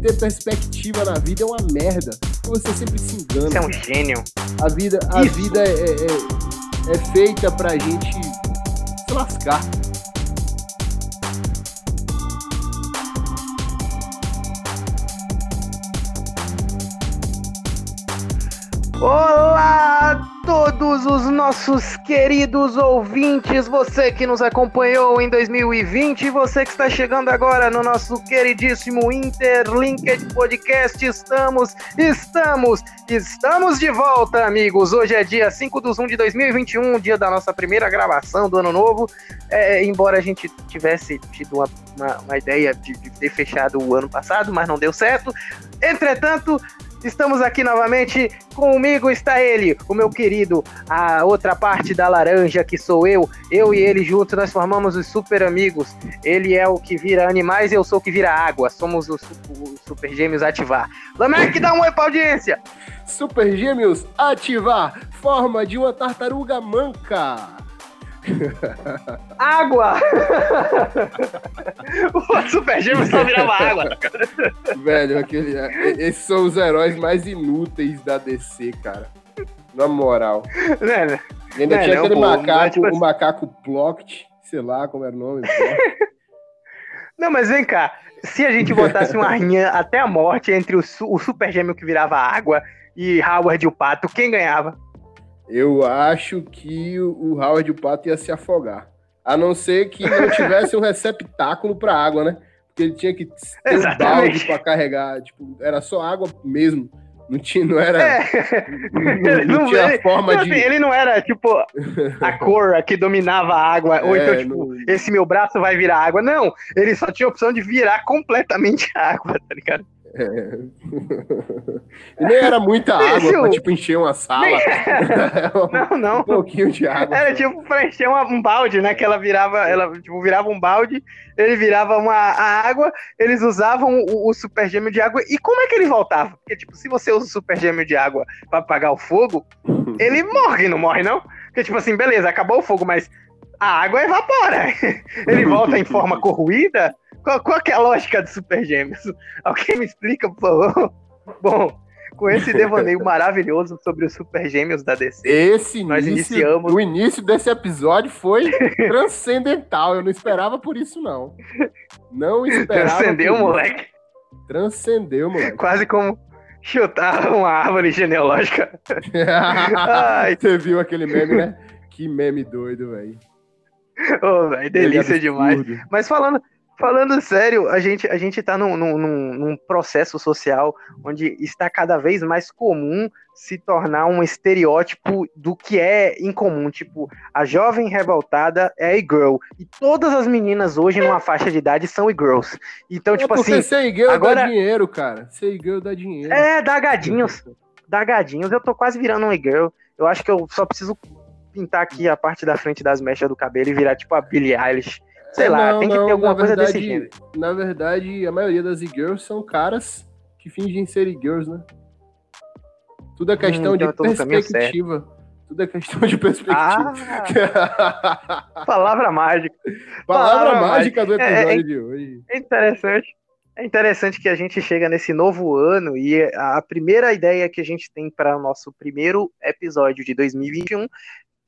ter perspectiva na vida é uma merda. Você sempre se engana. Você é um gênio. A vida, a Isso. vida é, é, é feita pra gente se lascar. Olá todos os nossos queridos ouvintes, você que nos acompanhou em 2020 e você que está chegando agora no nosso queridíssimo Interlinked Podcast. Estamos, estamos, estamos de volta, amigos. Hoje é dia 5 de 1 de 2021, dia da nossa primeira gravação do ano novo. É, embora a gente tivesse tido uma, uma- uma ideia de, de ter fechado o ano passado, mas não deu certo. Entretanto, Estamos aqui novamente. Comigo está ele, o meu querido, a outra parte da laranja que sou eu. Eu e ele juntos nós formamos os super amigos. Ele é o que vira animais e eu sou o que vira água. Somos os, su- os super gêmeos ativar. Lamek, dá um oi pra audiência. Super Gêmeos, ativar forma de uma tartaruga manca. Água! o super gêmeo só virava água. Velho, aquele, esses são os heróis mais inúteis da DC, cara. Na moral. Né, E ainda Não, tinha não, aquele pô, macaco, tipo o assim- macaco Ploct, sei lá como era o nome. Não, mas vem cá. Se a gente botasse uma rinha até a morte entre o, su- o super gêmeo que virava água e Howard o Pato, quem ganhava? Eu acho que o Howard o Pato ia se afogar. A não ser que não tivesse um receptáculo pra água, né? Porque ele tinha que ter um balde pra carregar. Tipo, era só água mesmo. Não, tinha, não era. É. Não, não não- tinha ele- forma Não, de. assim, ele não era, tipo, a cor que dominava a água, ou É, então, tipo, não- esse meu braço vai virar água. Não, ele só tinha a opção de virar completamente água, tá ligado? E nem era muita água Esse pra, tipo, encher uma sala. Não, um não. pouquinho de água. Era só. tipo pra encher uma- um balde, né? Que ela virava, ela tipo, virava um balde, ele virava uma a água, eles usavam o, o super gêmeo de água. E como é que ele voltava? Porque, tipo, se você usa o super gêmeo de água pra apagar o fogo, ele morre, não morre, não? Porque, tipo assim, beleza, acabou o fogo, mas a água evapora. Ele volta em forma corroída? Qual, qual que é a lógica de super gêmeos? Alguém me explica, por favor? Bom, com esse devaneio maravilhoso sobre os super gêmeos da DC, Esse Nós início, iniciamos- o início desse episódio foi transcendental. Eu não esperava por isso, não. Não esperava. transcendeu, moleque. Transcendeu, moleque. Quase como chutar uma árvore genealógica. Ai. Você viu aquele meme, né? Que meme doido, velho. Ô, velho, delícia demais. Mas falando, falando sério, a gente, a gente tá num, num, num- processo social onde está cada vez mais comum se tornar um estereótipo do que é incomum. Tipo, a jovem revoltada é e-girl. E todas as meninas hoje, numa faixa de idade, são e-girls. Então, É tipo assim, ser girl agora- dá dinheiro, cara. Ser girl dá dinheiro. é, dá gadinhos. Dá gadinhos. Eu tô quase virando um e-girl. Eu acho que eu só preciso pintar aqui a parte da frente das mechas do cabelo e virar tipo a Billie Eilish. Sei É, lá, não, tem que não, ter alguma coisa verdade, desse gênero. Na verdade, a maioria das e-girls são caras que fingem ser e-girls, né? Tudo é questão Hum, de então certo. perspectiva. Tudo é questão de perspectiva. Ah, palavra mágica. Palavra palavra mágica do É, é, episódio de hoje. É interessante. É interessante que a gente chega nesse novo ano e a primeira ideia que a gente tem para o nosso primeiro episódio de 2021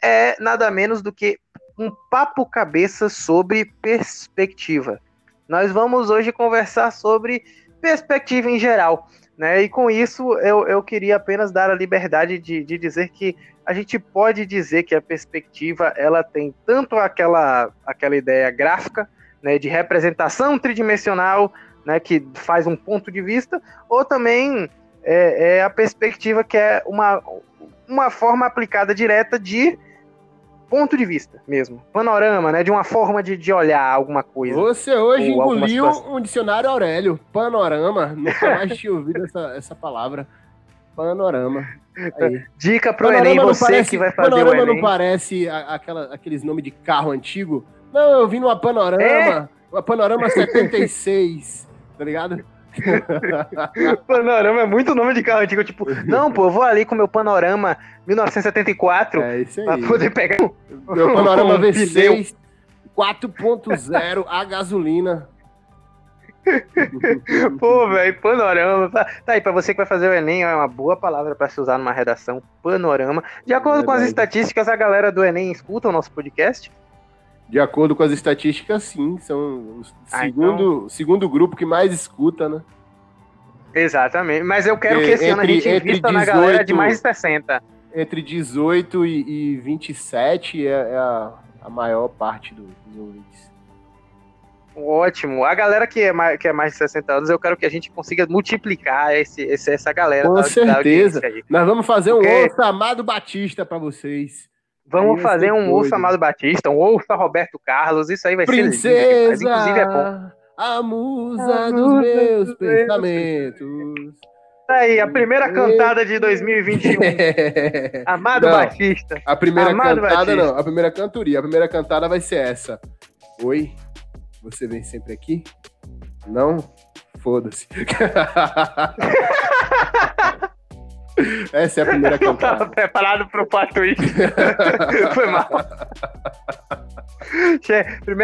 é nada menos do que um papo cabeça sobre perspectiva. Nós vamos hoje conversar sobre perspectiva em geral. Né? E com isso eu, eu queria apenas dar a liberdade de, de dizer que a gente pode dizer que a perspectiva ela tem tanto aquela, aquela ideia gráfica né, de representação tridimensional né, que faz um ponto de vista, ou também é, é a perspectiva que é uma, uma forma aplicada direta de ponto de vista mesmo, panorama, né, de uma forma de, de olhar alguma coisa. Você hoje engoliu um dicionário Aurélio. Panorama. Nunca mais tinha ouvido essa, essa palavra. Panorama. Aí. Dica pro Enem, você que vai fazer o panorama não parece aquela, aqueles nomes de carro antigo? Não, eu vi numa Panorama. É? Uma Panorama 76. tá ligado? Panorama é muito nome de carro antigo, tipo, não, pô, eu vou ali com meu panorama 1974 É isso pra aí. poder pegar Meu Panorama um pneu. V6 4.0 a gasolina. Pô, velho, panorama. Tá aí, pra você que vai fazer o Enem, é uma boa palavra para se usar numa redação. Panorama. De acordo é com as estatísticas, a galera do Enem escuta o nosso podcast? De acordo com as estatísticas, sim. São o ah, segundo, então... segundo grupo que mais escuta, né? Exatamente. Mas eu quero que esse entre, ano a gente invista 18, na galera de mais de 60. Entre 18 e, e 27 é, é a, a maior parte do, dos ouvintes. Ótimo. A galera que é, mais, que é mais de 60 anos, eu quero que a gente consiga multiplicar esse, esse essa galera. Com da, certeza. Da Nós vamos fazer Porque... um Ouça Amado Batista para vocês. Vamos aí fazer um Ouça Amado Batista, um Ouça Roberto Carlos, isso aí vai Princesa, ser Princesa, inclusive é bom. A musa a dos meus pensamentos. Tá aí, a primeira cantada de 2021. Amado não, Batista. A primeira Amado cantada Batista. não, a primeira cantoria. A primeira cantada vai ser essa. Oi, você vem sempre aqui? Não? Foda-se. Essa é a primeira cantada. Tava preparado pro pato Foi mal.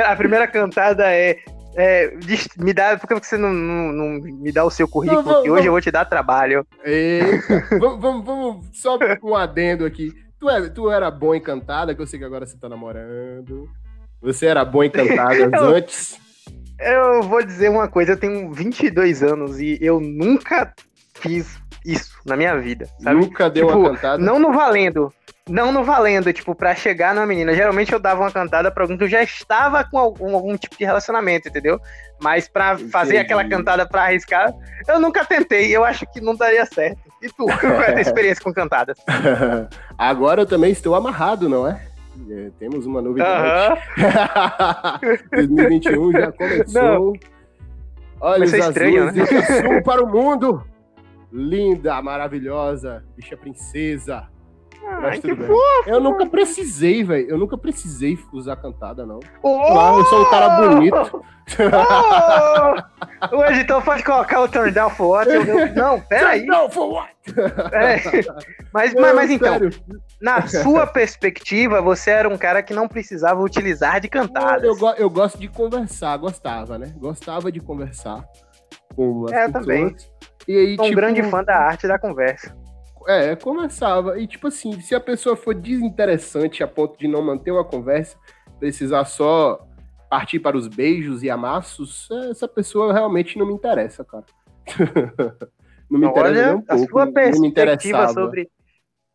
a primeira cantada é é, me dá, por que você não, não, não, me dá o seu currículo? Não, vamos, que hoje vamos. eu vou te dar trabalho. vamos, vamos, vamos, só um adendo aqui. Tu, é, tu era bom encantada, que eu sei que agora você tá namorando. Você era bom encantada antes? Eu vou dizer uma coisa, eu tenho 22 anos e eu nunca fiz isso na minha vida, sabe? Nunca deu tipo, uma cantada? Não no valendo, não no valendo, tipo, pra chegar numa menina. Geralmente eu dava uma cantada pra alguém que eu já estava com algum, algum tipo de relacionamento, entendeu? Mas pra Entendi. fazer aquela cantada pra arriscar, eu nunca tentei. Eu acho que não daria certo. E tu, qual é a tua experiência com cantadas? Agora eu também estou amarrado, não é? É, temos uma novidade. Uhum. 2021 já começou. Não. Olhos azuis, estranho, né? sul para o mundo. Linda, maravilhosa, bicha princesa. Ai, que fofo. Eu nunca precisei, velho. Eu nunca precisei usar cantada, não. Oh! Lá, eu sou um cara bonito. Oh! o editor pode colocar o turn down for what? Eu, não, peraí. Turn down for what? É. Mas, mas, mas então, na sua perspectiva, você era um cara que não precisava utilizar de cantadas. Eu, eu, eu gosto de conversar, gostava, né? Gostava de conversar com as é, pessoas. também. E aí, Sou um tipo, grande fã da arte da conversa. É, conversava. E tipo assim, se a pessoa for desinteressante a ponto de não manter uma conversa, precisar só partir para os beijos e amassos, essa pessoa realmente não me interessa, cara. não me interessa Olha, um pouco. A sua perspectiva sobre.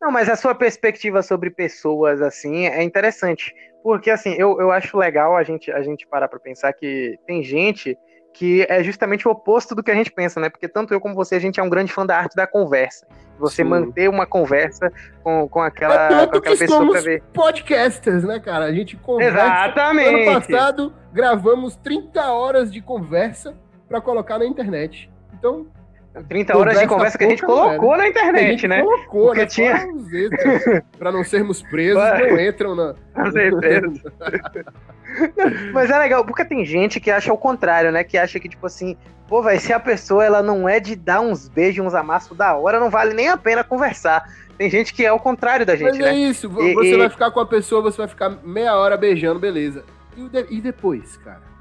Não, mas a sua perspectiva sobre pessoas assim é interessante. Porque assim, eu, eu acho legal a gente, a gente parar para pensar que tem gente que é justamente o oposto do que a gente pensa, né? Porque tanto eu como você, a gente é um grande fã da arte da conversa. Você Sim. manter uma conversa com, com aquela, é com aquela pessoa pra ver. podcasters, né, cara? A gente conversa. Exatamente. Ano passado, gravamos 30 horas de conversa para colocar na internet. Então, 30 horas de conversa que a gente colocou velho. na internet, né? Colocou, Porque né? tinha. Para não sermos presos, não entram na. Com certeza. Mas é legal, porque tem gente que acha o contrário, né? Que acha que, tipo assim, pô, vai se a pessoa ela não é de dar uns beijos, uns amassos da hora, não vale nem a pena conversar. Tem gente que é o contrário da gente, Mas é né? isso, e, você e... vai ficar com a pessoa, você vai ficar meia hora beijando, beleza. E, de... e depois, cara?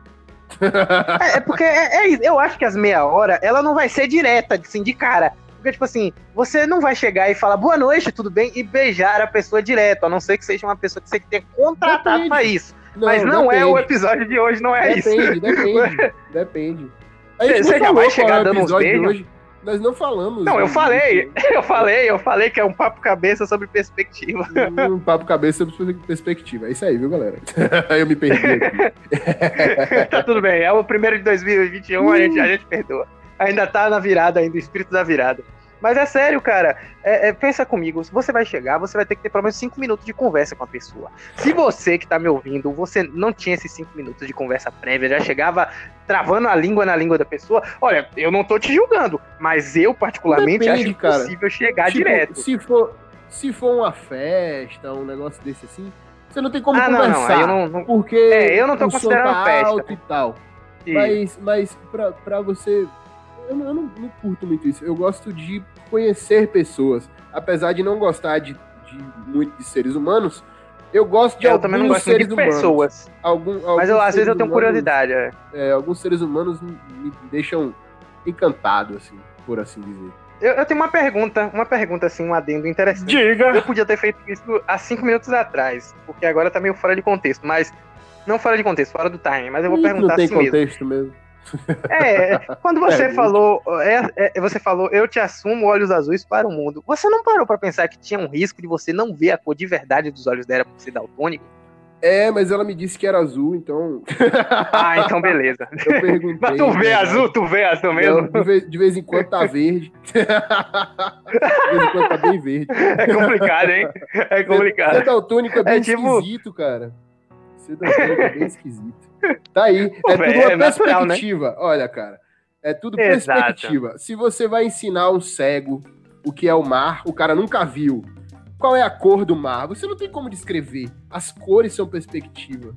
É, é, porque é, é, eu acho que as meia hora, ela não vai ser direta, assim, de cara. Porque, tipo assim, você não vai chegar e falar boa noite, tudo bem, e beijar a pessoa direto, a não ser que seja uma pessoa que você tenha contratado para isso. Não, Mas não depende. é o episódio de hoje, não é depende, isso. Depende, depende. Você já vai chegar dando uns beijos? Nós não falamos. Não, eu falei, eu falei, eu falei que é um papo cabeça sobre perspectiva. Um papo cabeça sobre perspectiva. É isso aí, viu, galera? eu me perdi aqui. tá tudo bem, é o primeiro de 2021, uh. a, gente, a gente perdoa. Ainda tá na virada, ainda, o espírito da virada. Mas é sério, cara. É, é, pensa comigo. Se você vai chegar, você vai ter que ter pelo menos 5 minutos de conversa com a pessoa. Se você que tá me ouvindo, você não tinha esses 5 minutos de conversa prévia, já chegava travando a língua na língua da pessoa, olha, eu não tô te julgando, mas eu particularmente Depende, acho cara. possível chegar tipo, direto. Se for, se for uma festa, um negócio desse assim, você não tem como ah, conversar. Não, não, não, porque é, eu não tô considerando tá festa. alto e tal. Mas, mas pra, pra você eu, não, eu não, não, curto muito isso. Eu gosto de conhecer pessoas. Apesar de não gostar de, de muito de seres humanos, Eu gosto de eu também não gosto de pessoas. Algum, mas eu, às vezes eu tenho humanos, curiosidade. É. É, alguns seres humanos me, deixam encantado, assim, por assim dizer. Eu, eu, tenho uma pergunta, uma pergunta assim, um adendo interessante. Diga! Eu podia ter feito isso há cinco minutos atrás, porque agora tá meio fora de contexto, mas. Não fora de contexto, fora do time, mas eu vou perguntar não tem assim contexto mesmo. mesmo. É, quando você é, falou, é, é, você falou, eu te assumo olhos azuis para o mundo. Você não parou para pensar que tinha um risco de você não ver a cor de verdade dos olhos dela por ser daltônico? É, mas ela me disse que era azul, então. Ah, então beleza. Eu perguntei. Mas tu vê né? azul, tu vê azul mesmo? de, vez, de, vez, em quando tá verde. de vez em quando tá bem verde. É complicado, hein? É complicado. Ser daltônico é bem é tipo... esquisito, cara. Ser daltônico é bem esquisito. Tá aí. Pô, é véio, tudo uma é perspectiva. Natural, né? Olha, cara. É tudo Exato. perspectiva. Se você vai ensinar um cego o que é o mar, o cara nunca viu qual é a cor do mar. Você não tem como descrever. As cores são perspectivas.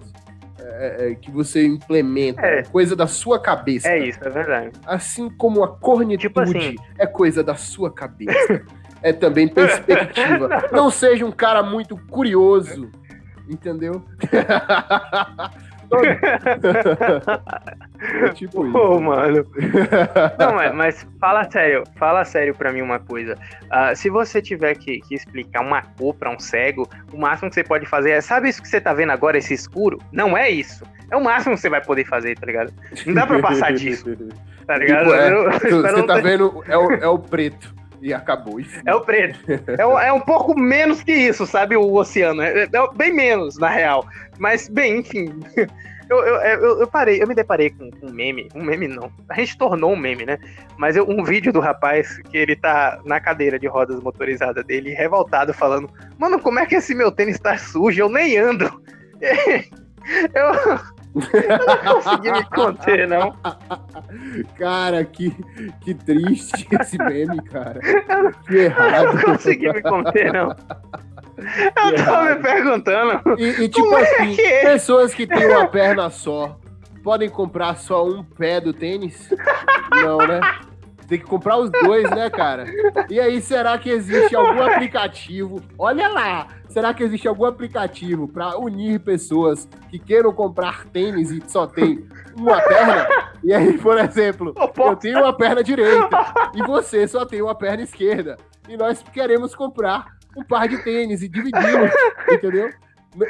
É, é, é que você implementa, é. coisa da sua cabeça. É isso, é verdade. Assim como a cornitude tipo assim. é coisa da sua cabeça. é também perspectiva. não seja um cara muito curioso, entendeu? é tipo isso. Pô, mano. Não, mas, mas, fala sério, fala sério pra mim uma coisa. Uh, se você tiver que, que, explicar uma cor pra um cego, o máximo que você pode fazer é, sabe isso que você tá vendo agora, esse escuro? Não é isso. É o máximo que você vai poder fazer, tá ligado? Não dá pra passar disso. Tá ligado? Tipo, é, eu, você tá ter... vendo, é o, é o preto e acabou. Enfim. É o preto. É, um, é, um pouco menos que isso, sabe? O oceano. É, é, bem menos, na real. Mas, bem, enfim. Eu, eu, eu, eu, parei, eu me deparei com um meme, um meme não, a gente tornou um meme, né? Mas um vídeo do rapaz que ele tá na cadeira de rodas motorizada dele, revoltado, falando: Mano, como é que esse meu tênis tá sujo? Eu nem ando. eu, eu não consegui me conter, não. Cara, que, que triste esse meme, cara. Que errado. Eu não consegui me conter, não. Eu tava me perguntando. E, e tipo é assim, que é? pessoas que têm uma perna só podem comprar só um pé do tênis? Não, né? Tem que comprar os dois, né, cara? E aí, será que existe algum aplicativo? Olha lá! Será que existe algum aplicativo para unir pessoas que queiram comprar tênis e só tem uma perna? E aí, por exemplo, eu tenho uma perna direita e você só tem uma perna esquerda. E nós queremos comprar um par de tênis e dividimos, entendeu?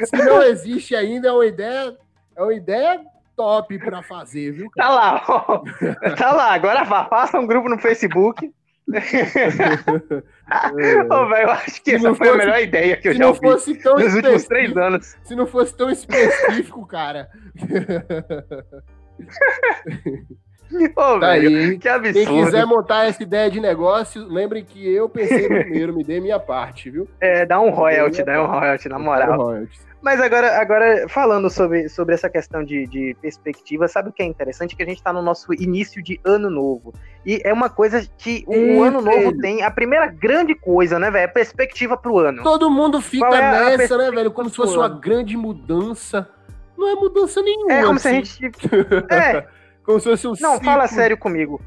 Se não existe ainda, é uma ideia, é uma ideia top para fazer, viu? Cara? Tá lá, ó. tá lá. Agora faça um grupo no Facebook. é. Ô, velho, eu acho que essa foi fosse, a melhor ideia que eu já ouvi nos últimos três anos. Se não fosse tão específico, cara. Ô, tá velho, aí. Que absurdo. Quem quiser montar essa ideia de negócio, lembre que eu pensei primeiro, me dê minha parte, viu? É, dá um royalty, dá um royalty, na moral. Royalty. Mas agora, agora falando sobre, sobre essa questão de, de perspectiva, sabe o que é interessante? Que a gente está no nosso início de ano novo. E é uma coisa que o, ano novo velho. tem. A primeira grande coisa, né, velho? É perspectiva pro ano. Todo mundo fica é nessa, né, velho? Como se fosse uma grande mudança. Não é mudança nenhuma. É como assim. se a assim. gente. É. como se fosse um Não, ciclo. fala sério comigo.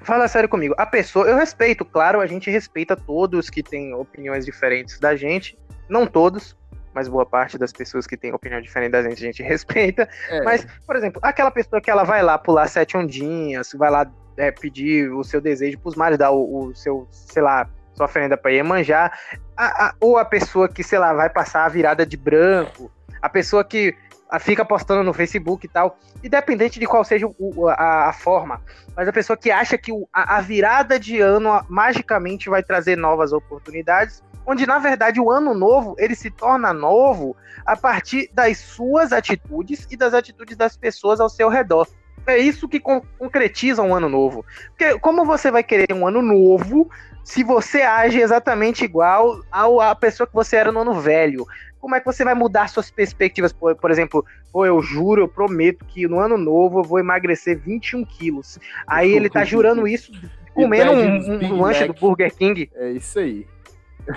Fala sério comigo. A pessoa, eu respeito, claro, a gente respeita todos que têm opiniões diferentes da gente. Não todos, mas boa parte das pessoas que têm opinião diferente da gente, a gente respeita. É. Mas, por exemplo, aquela pessoa que ela vai lá pular sete ondinhas, vai lá é, pedir o seu desejo pros mares, dar o, o, seu, sei lá, sua oferenda pra Iemanjá, a, a, ou a pessoa que, sei lá, vai passar a virada de branco, a pessoa que fica postando no Facebook e tal, independente de qual seja o, a, a, forma, mas a pessoa que acha que o, a, a virada de ano magicamente vai trazer novas oportunidades, onde na verdade o ano novo ele se torna novo a partir das suas atitudes e das atitudes das pessoas ao seu redor. É isso que con concretiza um ano novo. Porque como você vai querer um ano novo se você age exatamente igual à pessoa que você era no ano velho? Como é que você vai mudar suas perspectivas? Por, por exemplo, pô, eu juro, eu prometo que no ano novo eu vou emagrecer 21 quilos. Aí ele tá jurando isso comendo um, um, um lanche do Burger King. É isso aí.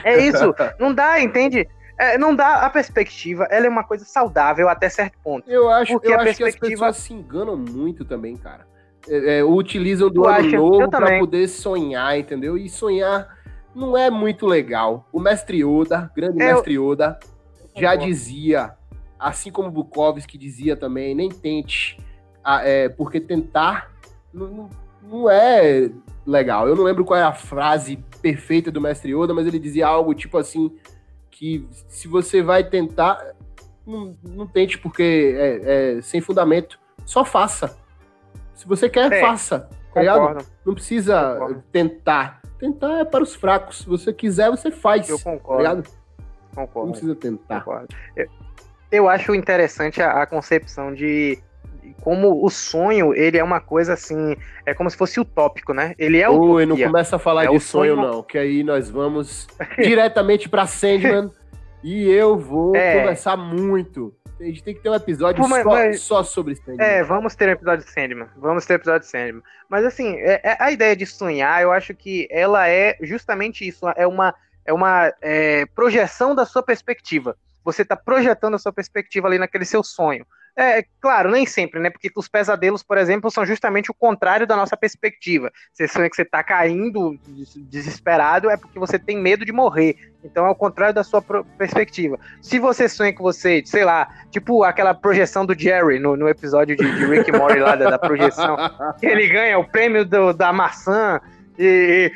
É isso. Não dá, entende? É, não dá a perspectiva, ela é uma coisa saudável até certo ponto. Eu acho, porque eu a acho perspectiva... que as pessoas se enganam muito também, cara. É, é, utilizam do ano acho, novo para poder sonhar, entendeu? E sonhar não é muito legal. O mestre Yoda, grande é, mestre Yoda, já dizia, assim como Bukowski dizia também, nem tente, é, porque tentar não, não é legal. Eu não lembro qual é a frase perfeita do mestre Yoda, mas ele dizia algo tipo assim, que se você vai tentar, não, não tente porque é, é sem fundamento, só faça. Se você quer, é, faça. Tá não precisa concordo. tentar. Tentar é para os fracos. Se você quiser, você faz. Eu concordo. Tá concordo. Não precisa tentar. Eu, eu, acho interessante a, a concepção de como o sonho, ele é uma coisa assim, é como se fosse utópico, né? Ele é o Ui, não começa a falar é de sonho, sonho, não, que aí nós vamos diretamente para Sandman e eu vou é. conversar muito. A gente tem que ter um episódio Pô, mas, só, mas, só, sobre Sandman. É, vamos ter um episódio de Sandman. Vamos ter um episódio de Sandman. Mas assim, é, é, a ideia de sonhar, eu acho que ela é justamente isso. É uma, é uma é, projeção da sua perspectiva. Você está projetando a sua perspectiva ali naquele seu sonho. É, claro, nem sempre, né? Porque os pesadelos, por exemplo, são justamente o contrário da nossa perspectiva. Você sonha que você tá caindo desesperado, é porque você tem medo de morrer. Então é o contrário da sua perspectiva. Se você sonha que você, sei lá, tipo aquela projeção do Jerry no, no episódio de, de Rick Morty lá da, da, projeção, que ele ganha o prêmio do, da maçã. E...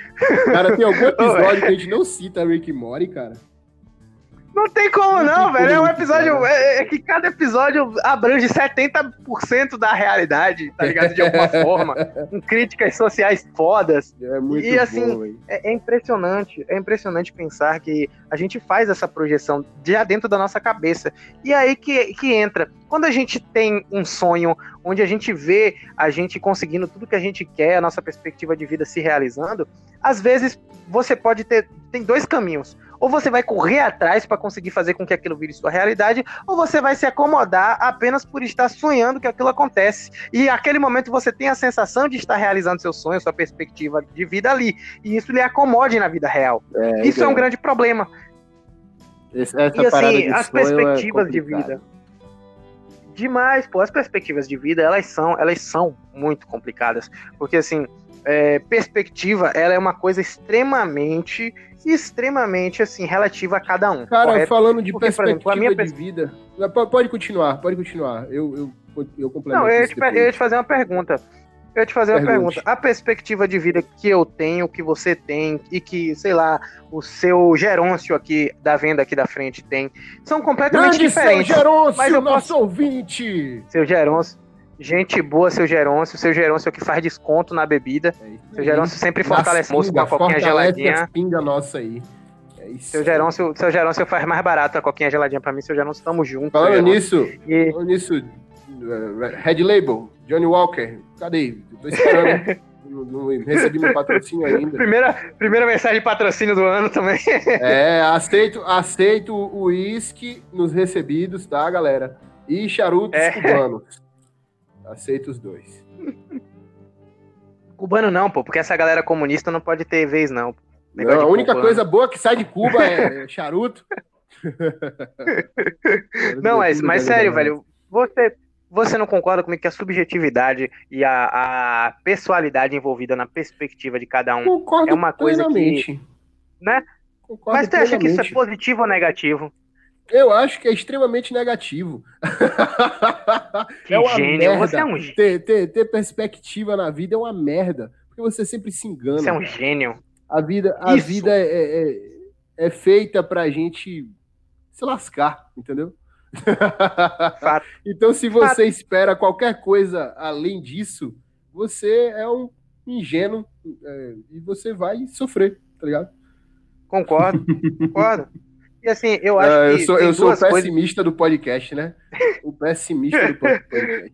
Cara, tem algum episódio que a gente não cita Rick Morty, cara? Não tem como não, velho. É um episódio. É, é, que cada episódio abrange 70% da realidade, tá ligado? De alguma forma. Com críticas sociais fodas. É muito E assim, bom, é, é, impressionante. É impressionante pensar que a gente faz essa projeção já dentro da nossa cabeça. E aí que, que entra. Quando a gente tem um sonho onde a gente vê a gente conseguindo tudo que a gente quer, a nossa perspectiva de vida se realizando, às vezes você pode ter. Tem dois caminhos ou você vai correr atrás para conseguir fazer com que aquilo vire sua realidade, ou você vai se acomodar apenas por estar sonhando que aquilo acontece. E aquele momento você tem a sensação de estar realizando seu sonho, sua perspectiva de vida ali. E isso lhe acomode na vida real. É, isso é um grande problema. Essa e assim, as é perspectivas é de vida. Demais, pô, as perspectivas de vida, elas são, elas são muito complicadas. Porque assim, é, perspectiva, ela é uma coisa extremamente, extremamente, assim, relativa a cada um. Cara, correto? falando de Porque, perspectiva exemplo, de pers... vida... Pode continuar, pode continuar. Eu, eu, eu complemento Não, eu ia, te, eu ia te fazer uma pergunta. Eu ia te fazer Pergunte. uma pergunta. A perspectiva de vida que eu tenho, que você tem, e que, sei lá, o seu Gerôncio aqui da venda aqui da frente tem, são completamente Grande diferentes. Seu Gerôncio, mas eu nosso posso... ouvinte! Seu Gerôncio. Gente boa, seu Gerôncio. Seu Gerôncio é o que faz desconto na bebida. É seu Gerôncio sempre fortalece moço com a coquinha geladinha. pinga nossa aí. É isso. Seu Gerôncio, seu Gerôncio faz mais barato a coquinha geladinha pra mim. Seu Gerôncio, tamo junto. Falando nisso, e... falando nisso, uh, Red Label, Johnny Walker, cadê? Tô esperando. não, não, recebi meu patrocínio ainda. Primeira, primeira mensagem de patrocínio do ano também. é, aceito, aceito o uísque nos recebidos, tá, galera? E charutos é. cubanos. Aceito os dois. Cubano não, pô, porque essa galera comunista não pode ter vez, não. não a única cubano. coisa boa que sai de Cuba é charuto. não, mas, mas sério, velho, você, você não concorda comigo que a subjetividade e a, a pessoalidade envolvida na perspectiva de cada um Concordo é uma coisa plenamente. que. Né? Concordo mas você acha que isso é positivo ou negativo? Eu acho que é extremamente negativo. Que é uma gênio, merda. Você é um ter, ter, ter perspectiva na vida é uma merda. Porque você sempre se engana. Você é um gênio. A vida, a vida é, é, é, é feita pra gente se lascar, entendeu? então, se você Fato. espera qualquer coisa além disso, você é um ingênuo é, e você vai sofrer, tá ligado? Concordo, concordo. E assim, eu acho eu sou, eu sou o pessimista coisas... do podcast, né? O pessimista do podcast.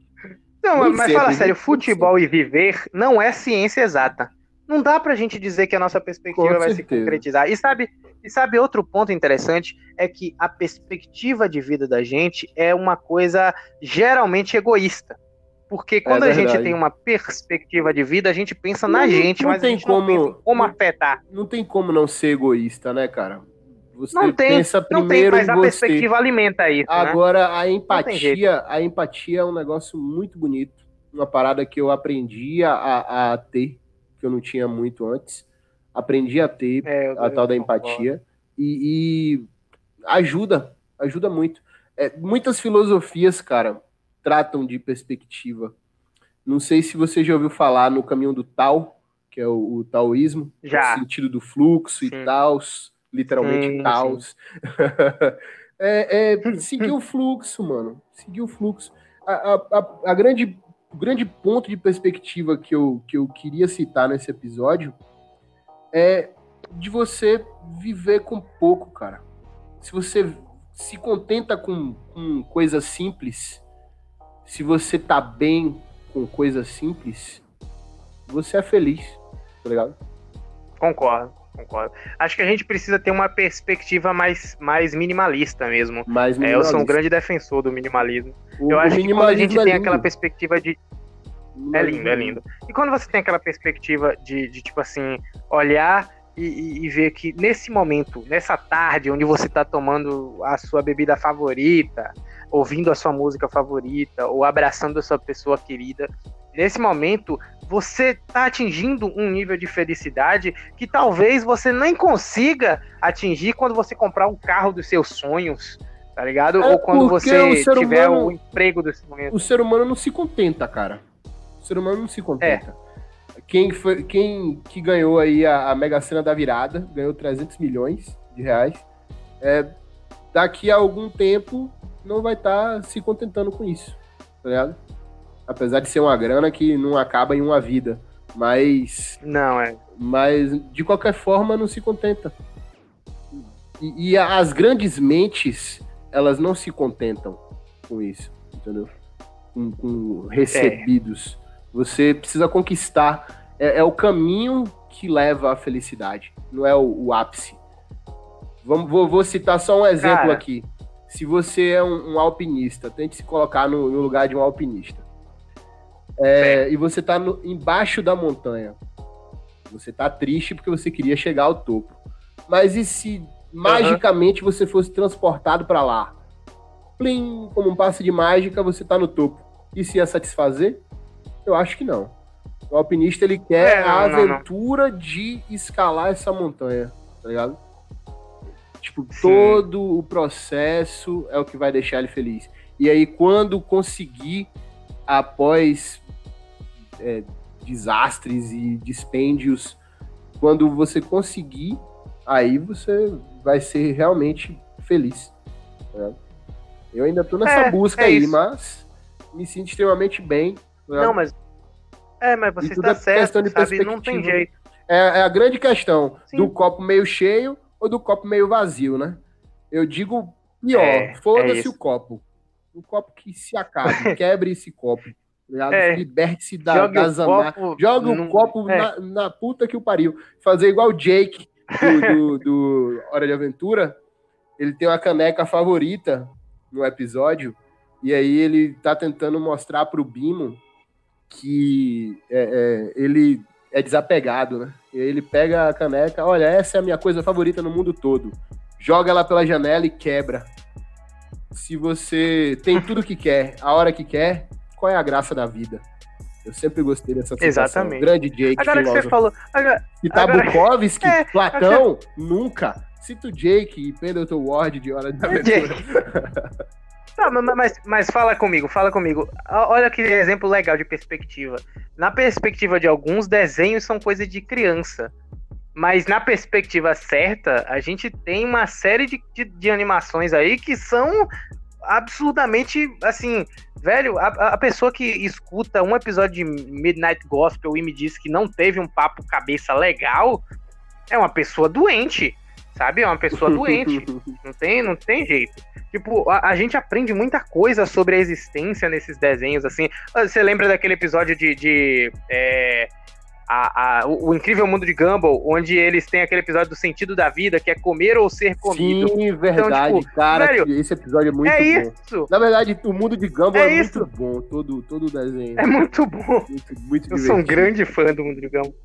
Não, Nem mas fala sério, futebol e viver não é ciência exata. Não dá pra gente dizer que a nossa perspectiva Com vai certeza. se concretizar. E sabe, e sabe outro ponto interessante? É que a perspectiva de vida da gente é uma coisa geralmente egoísta. Porque quando é a gente tem uma perspectiva de vida, a gente pensa não, na gente, não mas tem a gente como, não pensa como afetar. Não tem como não ser egoísta, né, cara? Você não tem, pensa primeiro não tem, mas a perspectiva alimenta isso. Né? Agora, né? a empatia, a empatia é um negócio muito bonito. Uma parada que eu aprendi a, a ter, que eu não tinha muito antes. Aprendi a ter é, a tal da empatia. E, e, ajuda, Ajuda muito. É, muitas filosofias, cara, tratam de perspectiva. Não sei se você já ouviu falar no caminho do Tao, que é o, o taoísmo, já. no sentido do fluxo sim. e tal, literalmente sim, caos. é, é, seguir o fluxo, mano. Seguir o fluxo. A, a, a, grande, o grande ponto de perspectiva que eu, que eu queria citar nesse episódio é de você viver com pouco, cara. Se você se contenta com, com coisas simples, se você tá bem com coisas simples, você é feliz, tá ligado? Concordo, concordo. Acho que a gente precisa ter uma perspectiva mais, mais minimalista mesmo. Mais minimalista. É, eu sou um grande defensor do minimalismo. O, eu acho que quando a gente é tem aquela perspectiva de. É lindo, é lindo. E quando você tem aquela perspectiva de, de tipo assim, olhar e, e, ver que nesse momento, nessa tarde, onde você está tomando a sua bebida favorita, ouvindo a sua música favorita, ou abraçando a sua pessoa querida, nesse momento você está atingindo um nível de felicidade que talvez você nem consiga atingir quando você comprar um carro dos seus sonhos, tá ligado? É ou quando você o tiver o emprego desse momento. O ser humano não se contenta, cara. O ser humano não se contenta. É. Quem, foi, quem que ganhou aí a, a Mega Sena da virada, ganhou 300 milhões de reais. É, daqui a algum tempo não vai estar tá se contentando com isso, tá ligado? Apesar de ser uma grana que não acaba em uma vida. Mas. Não, é. Mas, de qualquer forma, não se contenta. E, e as grandes mentes, elas não se contentam com isso, entendeu? Com, com recebidos. É. Você precisa conquistar. É, é, o caminho que leva à felicidade, não é o, o ápice. Vamos, vou, vou, citar só um exemplo Cara. aqui. Se você é um, um, alpinista, tente se colocar no, no lugar de um alpinista. É, e você está embaixo da montanha. Você está triste porque você queria chegar ao topo. Mas e se magicamente você fosse transportado para lá? Plim, como um passe de mágica, você está no topo. Isso ia satisfazer? Eu acho que não. O alpinista ele quer é, não, a aventura não, não. de escalar essa montanha, tá ligado? Tipo, Sim. todo o processo é o que vai deixar ele feliz. E aí, quando conseguir, após é, desastres e dispêndios, quando você conseguir, aí você vai ser realmente feliz. Tá eu ainda tô nessa é, busca é aí, isso. mas me sinto extremamente bem né? Não, mas. É, mas você está é certo, sabe? Não tem jeito. É, é a grande questão Sim. do copo meio cheio ou do copo meio vazio, né? Eu digo pior, é, foda-se é o copo. O copo que se acabe, quebre esse copo. É. Liberte-se da Joga. O Joga o copo é. na, na, puta que o pariu. Fazer igual o Jake do, do, do Hora de Aventura. Ele tem uma caneca favorita no episódio. E aí ele tá tentando mostrar pro Bimo que é, é, ele é desapegado, né? Ele pega a caneca, olha, essa é a minha coisa favorita no mundo todo. Joga ela pela janela e quebra. Se você tem tudo que quer, a hora que quer, qual é a graça da vida? Eu sempre gostei dessa sensação. Exatamente. Grande Jake, Agora filósofo. que você falou... Agora, Cita Bukowski, é, Platão, agora... nunca. Cito Jake e Pendleton Ward de Hora de Aventura. Tá, mas, mas fala comigo, fala comigo. Olha que exemplo legal de perspectiva. Na perspectiva de alguns, desenhos são coisa de criança. Mas na perspectiva certa, a gente tem uma série de, de, de animações aí que são absurdamente assim, velho, a, a, pessoa que escuta um episódio de Midnight Gospel e me diz que não teve um papo cabeça legal, é uma pessoa doente, sabe? É uma pessoa doente. não tem, não tem jeito. Tipo, a, a, gente aprende muita coisa sobre a existência nesses desenhos, assim. Você lembra daquele episódio de. de é, a, a, o, o, Incrível Mundo de Gumball, onde eles têm aquele episódio do sentido da vida, que é comer ou ser comido. Sim, verdade, então, tipo, cara. Velho, esse episódio é muito é bom. Isso. Na verdade, o Mundo de Gumball é, é muito bom, todo, todo o desenho. É muito bom. Muito, muito Eu sou um grande fã do Mundo de Gumball.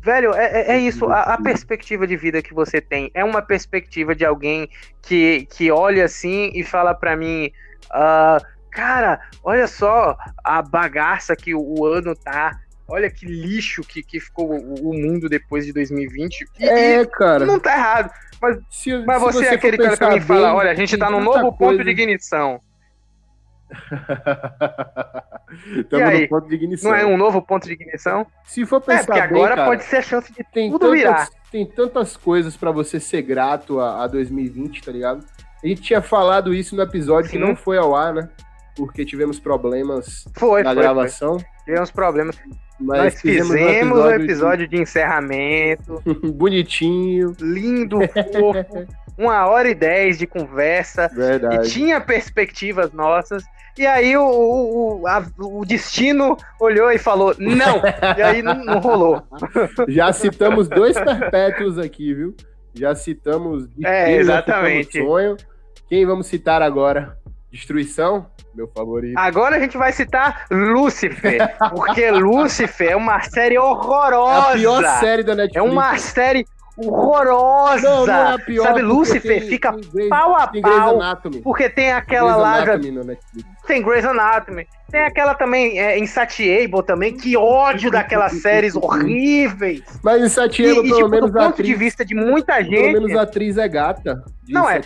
Velho, é, é, é isso. A, a, perspectiva de vida que você tem é uma perspectiva de alguém que, que olha assim e fala para mim: uh, Cara, olha só a bagaça que o ano tá. Olha que lixo que, que ficou o, o mundo depois de 2020. E, é, cara. Não tá errado. Mas, se, mas você, você é aquele cara que mim fala, olha, a gente tá num novo coisa... ponto de ignição. Estamos no ponto de ignição. Não é um novo ponto de ignição? Se for pensar é, porque bem, agora cara, pode ser a chance de tem tudo tantas, virar. Tem tantas coisas para você ser grato a, a, 2020, tá ligado? A gente tinha falado isso no episódio Sim. que não foi ao ar, né? Porque tivemos problemas foi, na foi, gravação. Foi. Tivemos problemas. Mas Nós fizemos, fizemos um episódio, de... de... encerramento. Bonitinho. Lindo, fofo. uma hora e dez de conversa. Verdade. E tinha perspectivas nossas. E aí o, o, a, o destino olhou e falou, não! e aí não, não rolou. Já citamos dois perpétuos aqui, viu? Já citamos é, exatamente. sonho. Quem vamos citar agora? Destruição? Meu favorito. Agora a gente vai citar Lúcifer. porque Lúcifer é uma série horrorosa. É a pior série da Netflix. É uma série horrorosa. Não, não é a pior, Sabe, Lúcifer tem, fica tem pau a tem pau. Porque tem aquela lá. Tem Grey's Anatomy. Tem aquela também, é, Insatiable também, que ódio daquelas séries horríveis. Mas Insatiable, e, pelo tipo, menos. Do ponto atriz, de vista de muita gente. Pelo menos a atriz é gata. não é.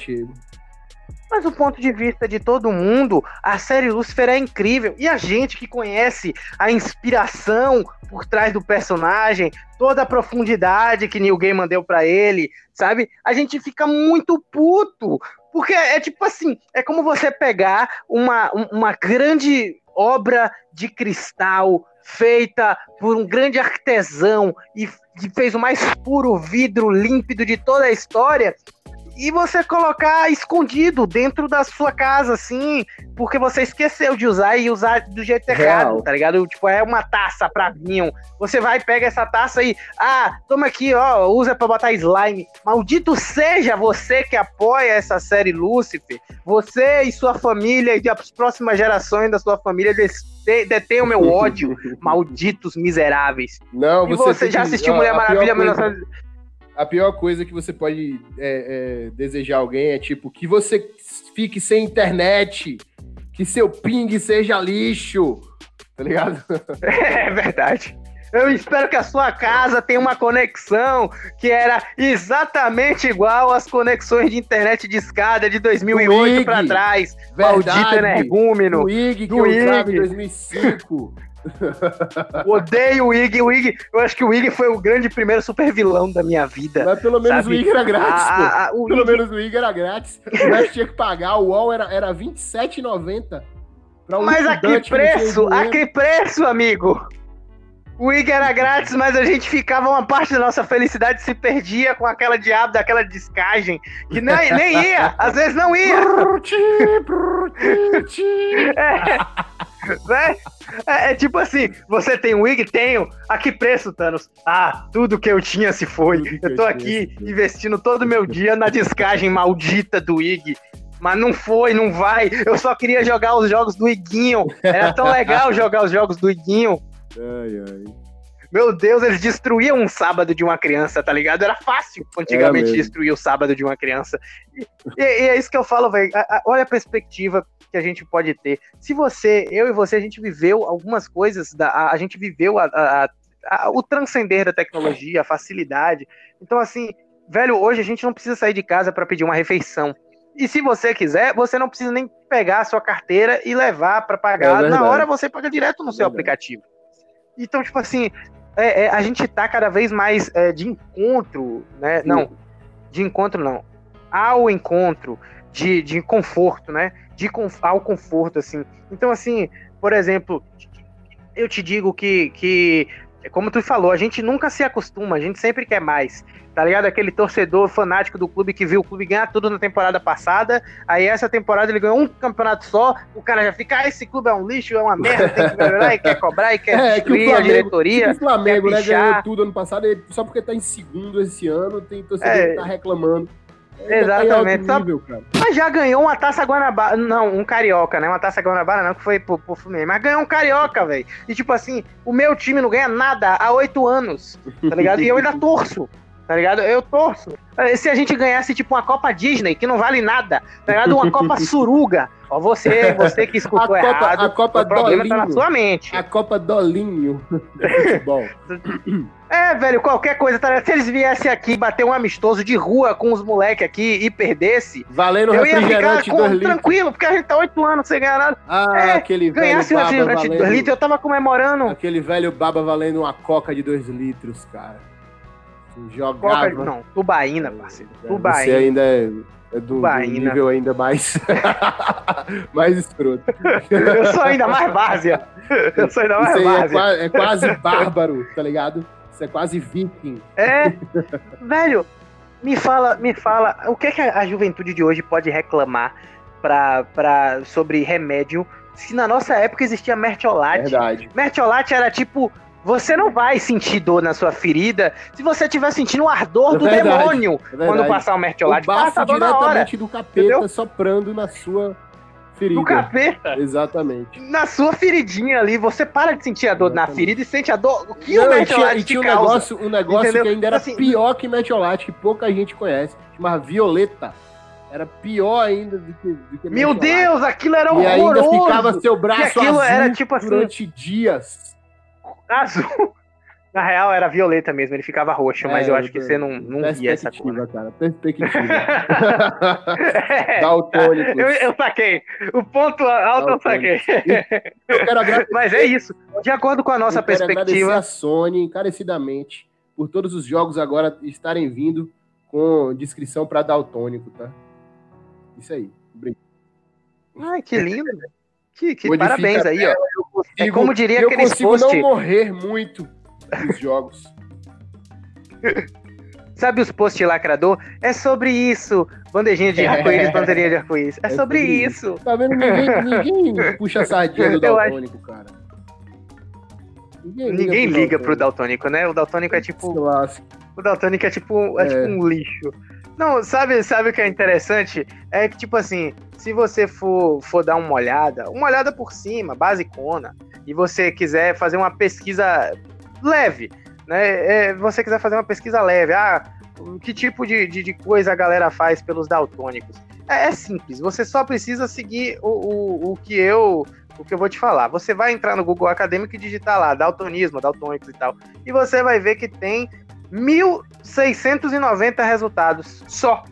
Mas do ponto de vista de todo mundo, a série Lucifer é incrível. E a gente que conhece a inspiração por trás do personagem, toda a profundidade que Neil Gaiman deu para ele, sabe? A gente fica muito puto. Porque é tipo assim, é como você pegar uma, uma grande obra de cristal feita por um grande artesão e que fez o mais puro vidro límpido de toda a história e você colocar escondido dentro da sua casa, assim, porque você esqueceu de usar e usar do jeito Real. errado, tá ligado? Tipo, é uma taça pra vinho. Você vai, pega essa taça e, ah, toma aqui, ó, usa pra botar slime. Maldito seja você que apoia essa série Lúcifer. Você e sua família e as próximas gerações da sua família detêm o meu ódio, malditos miseráveis. Não, e você, você já assistiu Mulher Maravilha coisa a pior coisa que você pode é, é, desejar alguém é tipo que você fique sem internet, que seu ping seja lixo, tá ligado? É verdade. Eu espero que a sua casa tenha uma conexão que era exatamente igual às conexões de internet de escada de 2008 para trás. Verdade. Maldito energúmeno. O IG que eu usava em 2005. Odeio o Ig. O Ig, eu acho que o Ig foi o grande primeiro super vilão da minha vida. Mas pelo menos sabe? o Ig era grátis, a, a, Pelo Ig... menos o Ig era grátis. O tinha que pagar, o UOL era, era R$27,90. Um mas a que preço? A que preço, amigo? O IG era grátis, mas a gente ficava, uma parte da nossa felicidade se perdia com aquela diabo daquela descagem, que nem, nem ia, às vezes não ia. é, é, é, tipo assim, você tem o IG? Tenho. A que preço, Thanos? Ah, tudo que eu tinha se foi. Eu tô aqui investindo todo meu dia na descagem maldita do IG mas não foi, não vai. Eu só queria jogar os jogos do Iguinho. Era tão legal jogar os jogos do Iguinho. Ai, ai. Meu Deus, eles destruíam um sábado de uma criança, tá ligado? Era fácil antigamente é destruir o sábado de uma criança. E, e, é isso que eu falo, velho. Olha a perspectiva que a gente pode ter. Se você, eu e você, a gente viveu algumas coisas, da, a, a gente viveu a, a, a, o transcender da tecnologia, a facilidade. Então, assim, velho, hoje a gente não precisa sair de casa para pedir uma refeição. E se você quiser, você não precisa nem pegar a sua carteira e levar para pagar. É Na hora você paga direto no seu aplicativo. Então, tipo assim, é, é, a gente tá cada vez mais é, de encontro, né? Sim. Não, de encontro não. Ao encontro de, de conforto, né? De ao conforto, assim. Então, assim, por exemplo, eu te digo que, que como tu falou, a gente nunca se acostuma, a gente sempre quer mais. Tá ligado? Aquele torcedor fanático do clube que viu o clube ganhar tudo na temporada passada. Aí essa temporada ele ganhou um campeonato só. O cara já fica, ah, esse clube é um lixo, é uma merda, tem que melhorar e quer cobrar e quer é, destruir Flamengo, a diretoria. O Flamengo, né? Ganhou tudo ano passado, só porque tá em segundo esse ano, tem torcedor é, que tá reclamando. É, Exatamente. Nível, Mas já ganhou uma taça Guanabara. Não, um carioca, né? Uma taça Guanabara não, que foi pro, pro Fluminense. Mas ganhou um carioca, velho. E tipo assim, o meu time não ganha nada há oito anos. Tá ligado? e eu ainda torço. Tá ligado? Eu torço. Eh, se a gente ganhasse, tipo, uma Copa Disney, que não vale nada, tá ligado? Uma Copa Suruga. Ó, você, você que escutou a Copa, errado, a Copa o problema Dolinho. tá na sua mente. A Copa Dolinho do futebol. É, velho, qualquer coisa, tá ligado? Se eles viessem aqui bater um amistoso de rua com os moleques aqui e perdesse, Valendo eu ia ficar refrigerante com- 2 litros. tranquilo, porque a gente tá oito anos sem ganhar nada. Ah, É, aquele velho Ganhasse o baba refrigerante de 2 valendo... litros, eu tava comemorando. Aquele velho baba valendo uma coca de 2 litros, cara. Coca, Jogava. não, tubaína, parceiro. É, Tubaína. Você ainda é, é do, do nível ainda mais... mais escroto. Eu sou ainda mais várzea. Eu sou ainda mais é, várzea. qua- é quase bárbaro, tá ligado? Isso é quase viking. É, velho, me fala, me fala, o que, é que a, a juventude de hoje pode reclamar pra, pra, sobre remédio se na nossa época existia mertiolate? Verdade. Mertiolate era tipo, você não vai sentir dor na sua ferida se você estiver sentindo o ardor É do verdade, demônio É quando passar o mertiolate. Passa na diretamente do capeta entendeu? soprando na sua ferida. Do capeta. Exatamente. Na sua feridinha ali, você para de sentir a dor na Exatamente. ferida e sente a dor. O que Não, o e tinha, mertiolate e tinha um negócio, um negócio Entendeu? que ainda era Assim, pior que metiolate, que pouca gente conhece. Chamava Violeta. Era pior ainda do que, do que Meu. Deus, aquilo era E ainda horroroso. ficava seu braço aquilo azul era tipo assim- durante dias. Azul. Na real, era violeta mesmo, ele ficava roxo, mas É, eu acho que você não, não via essa cor. né? Perspectiva, cara. Perspectiva. É, Daltônicos. eu, eu saquei. O ponto alto eu saquei. Eu quero agradecer, Mas é isso. De acordo com a nossa eu quero perspectiva. a Sony encarecidamente por todos os jogos agora estarem vindo com descrição para daltônico, tá? Isso aí. Obrigado. Ai, que lindo. Que, que parabéns aí, ó. É Consigo- como diria eu aqueles consigo post. não morrer muito nos jogos. Sabe os posts lacrador? É sobre isso. Bandejinha de É. arco-íris, bandeirinha de arco-íris. É, É sobre sobre isso. Tá vendo? Ninguém, ninguém puxa a sardinha do Eu acho- daltônico, cara. Ninguém liga pro daltônico, né? O daltônico é tipo. O daltônico é tipo, é É. tipo um lixo. Não, sabe, sabe o que é interessante? É que, tipo assim, se você for, for dar uma olhada, uma olhada por cima, basicona, e você quiser fazer uma pesquisa leve, né? É, você quiser fazer uma pesquisa leve, ah, que tipo de, de, de coisa a galera faz pelos daltônicos? É, é simples, você só precisa seguir o, o, o que eu. O que eu vou te falar. Você vai entrar no Google Acadêmico e digitar lá, daltonismo, daltônicos e tal. E você vai ver que tem 1.690 resultados só.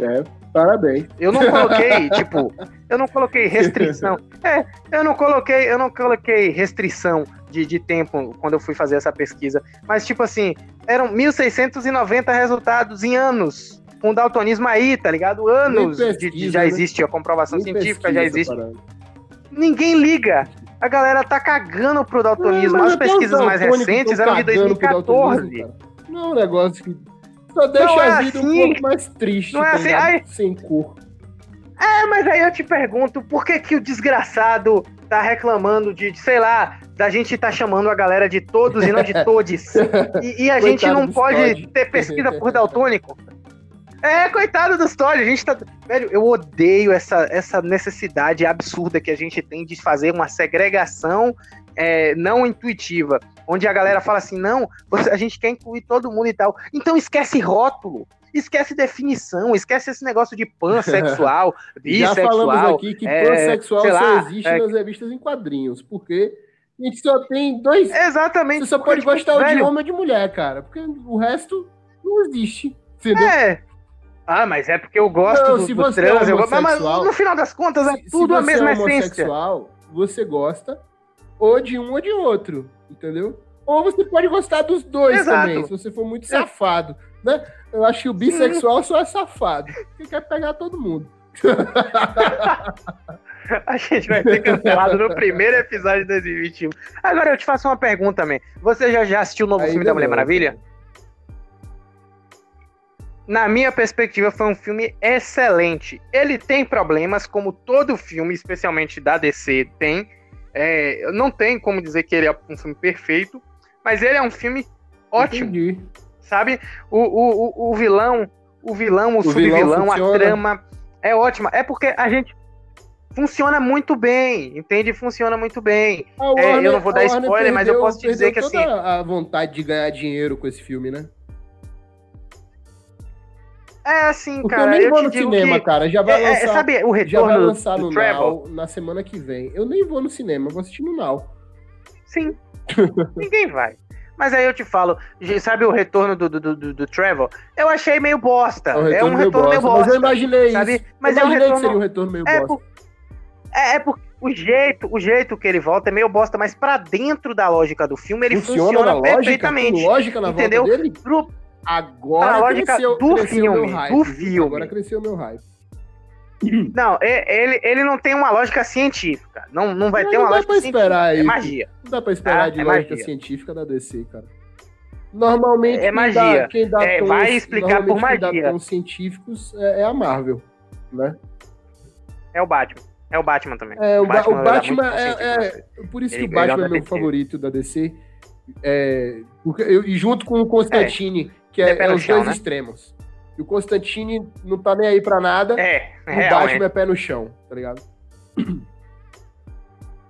É, parabéns. Eu não coloquei, tipo, eu não coloquei restrição. É, eu não coloquei, eu não coloquei restrição de, de tempo quando eu fui fazer essa pesquisa. Mas, tipo assim, eram 1.690 resultados em anos. Com daltonismo aí, tá ligado? Anos Nem de, de- pesquisa, já né? existe, a comprovação científica pesquisa já existe. Ninguém liga. A galera tá cagando pro daltonismo. Não, mas As pesquisas mais recentes eram de cagando pro 2014. daltonismo, cara. Não é um negócio que só deixa Não é a vida um assim. pouco mais triste, Não é tá assim. Ai. sem cor. É, mas aí eu te pergunto, por que que o desgraçado tá reclamando de, de, sei lá, da gente tá chamando a galera de todos e não de todes? E, e a gente não pode ter pesquisa por daltônico? É, coitado dos Todd, a gente tá... Velho, eu odeio essa, essa necessidade absurda que a gente tem de fazer uma segregação é, não intuitiva, onde a galera fala assim, não, a gente quer incluir todo mundo e tal. Então esquece rótulo, esquece definição, esquece esse negócio de pansexual, Já bissexual. falamos aqui que é, pansexual só lá, existe é- nas revistas em quadrinhos, porque a gente só tem dois. Exatamente. Você só pode gostar de velho, homem ou de mulher, cara, porque o resto não existe. Entendeu? É. Ah, mas é porque eu gosto Não, do, se do você trans. é eu gosto- mas, no final das contas é Se- se tudo a você mesma é essência. você gosta ou de um ou de outro, entendeu? Ou você pode gostar dos dois Exato. também, se você for muito safado, né? Eu acho que o bissexual só é safado, porque quer pegar todo mundo. A gente vai ser cancelado no primeiro episódio de 2021. Agora eu te faço uma pergunta também. Você já, já assistiu o novo filme Ainda da Mulher não. Maravilha? Na minha perspectiva, foi um filme excelente. Ele tem problemas, como todo filme, especialmente da DC, tem. É, não tem como dizer que ele é um filme perfeito, mas ele é um filme ótimo. Entendi. sabe? O, o, o, o vilão, o vilão, o, vilão subvilão, a trama é ótima. É porque a gente funciona muito bem, entende? Funciona muito bem. A É, eu não vou dar Warner spoiler, mas eu posso te dizer que, assim, a vontade de ganhar dinheiro com esse filme, né? É assim, Porque cara. eu nem vou no cinema, que... cara. Já vai é, lançar. É, sabe o retorno já vai lançar no? Now na semana que vem. Eu nem vou no cinema, vou assistir no Now. Sim. Ninguém vai. Mas aí eu te falo, sabe o retorno do, do, do, do Travel? Eu achei meio bosta. É, é um retorno meio bosta. Mas eu imaginei sabe? isso. Mas eu é um imaginei retorno... que seria um retorno meio é bosta. Por... É, é porque o jeito, o jeito que ele volta é meio bosta, mas pra dentro da lógica do filme ele funciona, funciona perfeitamente. Lógica na entendeu? volta dele? Pro... Agora a lógica cresceu, do cresceu filme, meu hype, do filme. Agora cresceu o meu hype. Não, ele, ele não tem uma lógica científica. Não, não vai Não, ter não uma dá lógica esperar científica. É isso. magia. Não dá pra esperar Ah, de é lógica magia. científica da DC, cara. Normalmente, É quem magia. dá, quem dá É, tons, vai explicar por quem magia. tons científicos é, é a Marvel, né? É o Batman. É o Batman também. É, o, o Batman é, científico, é- Por isso Ele- que o Batman é é meu favorito da DC. É, porque eu- e junto com o Constantine, que é, é é os chão, dois né? extremos. E o Constantine não tá nem aí pra nada. É, o realmente. Batman é pé no chão, tá ligado?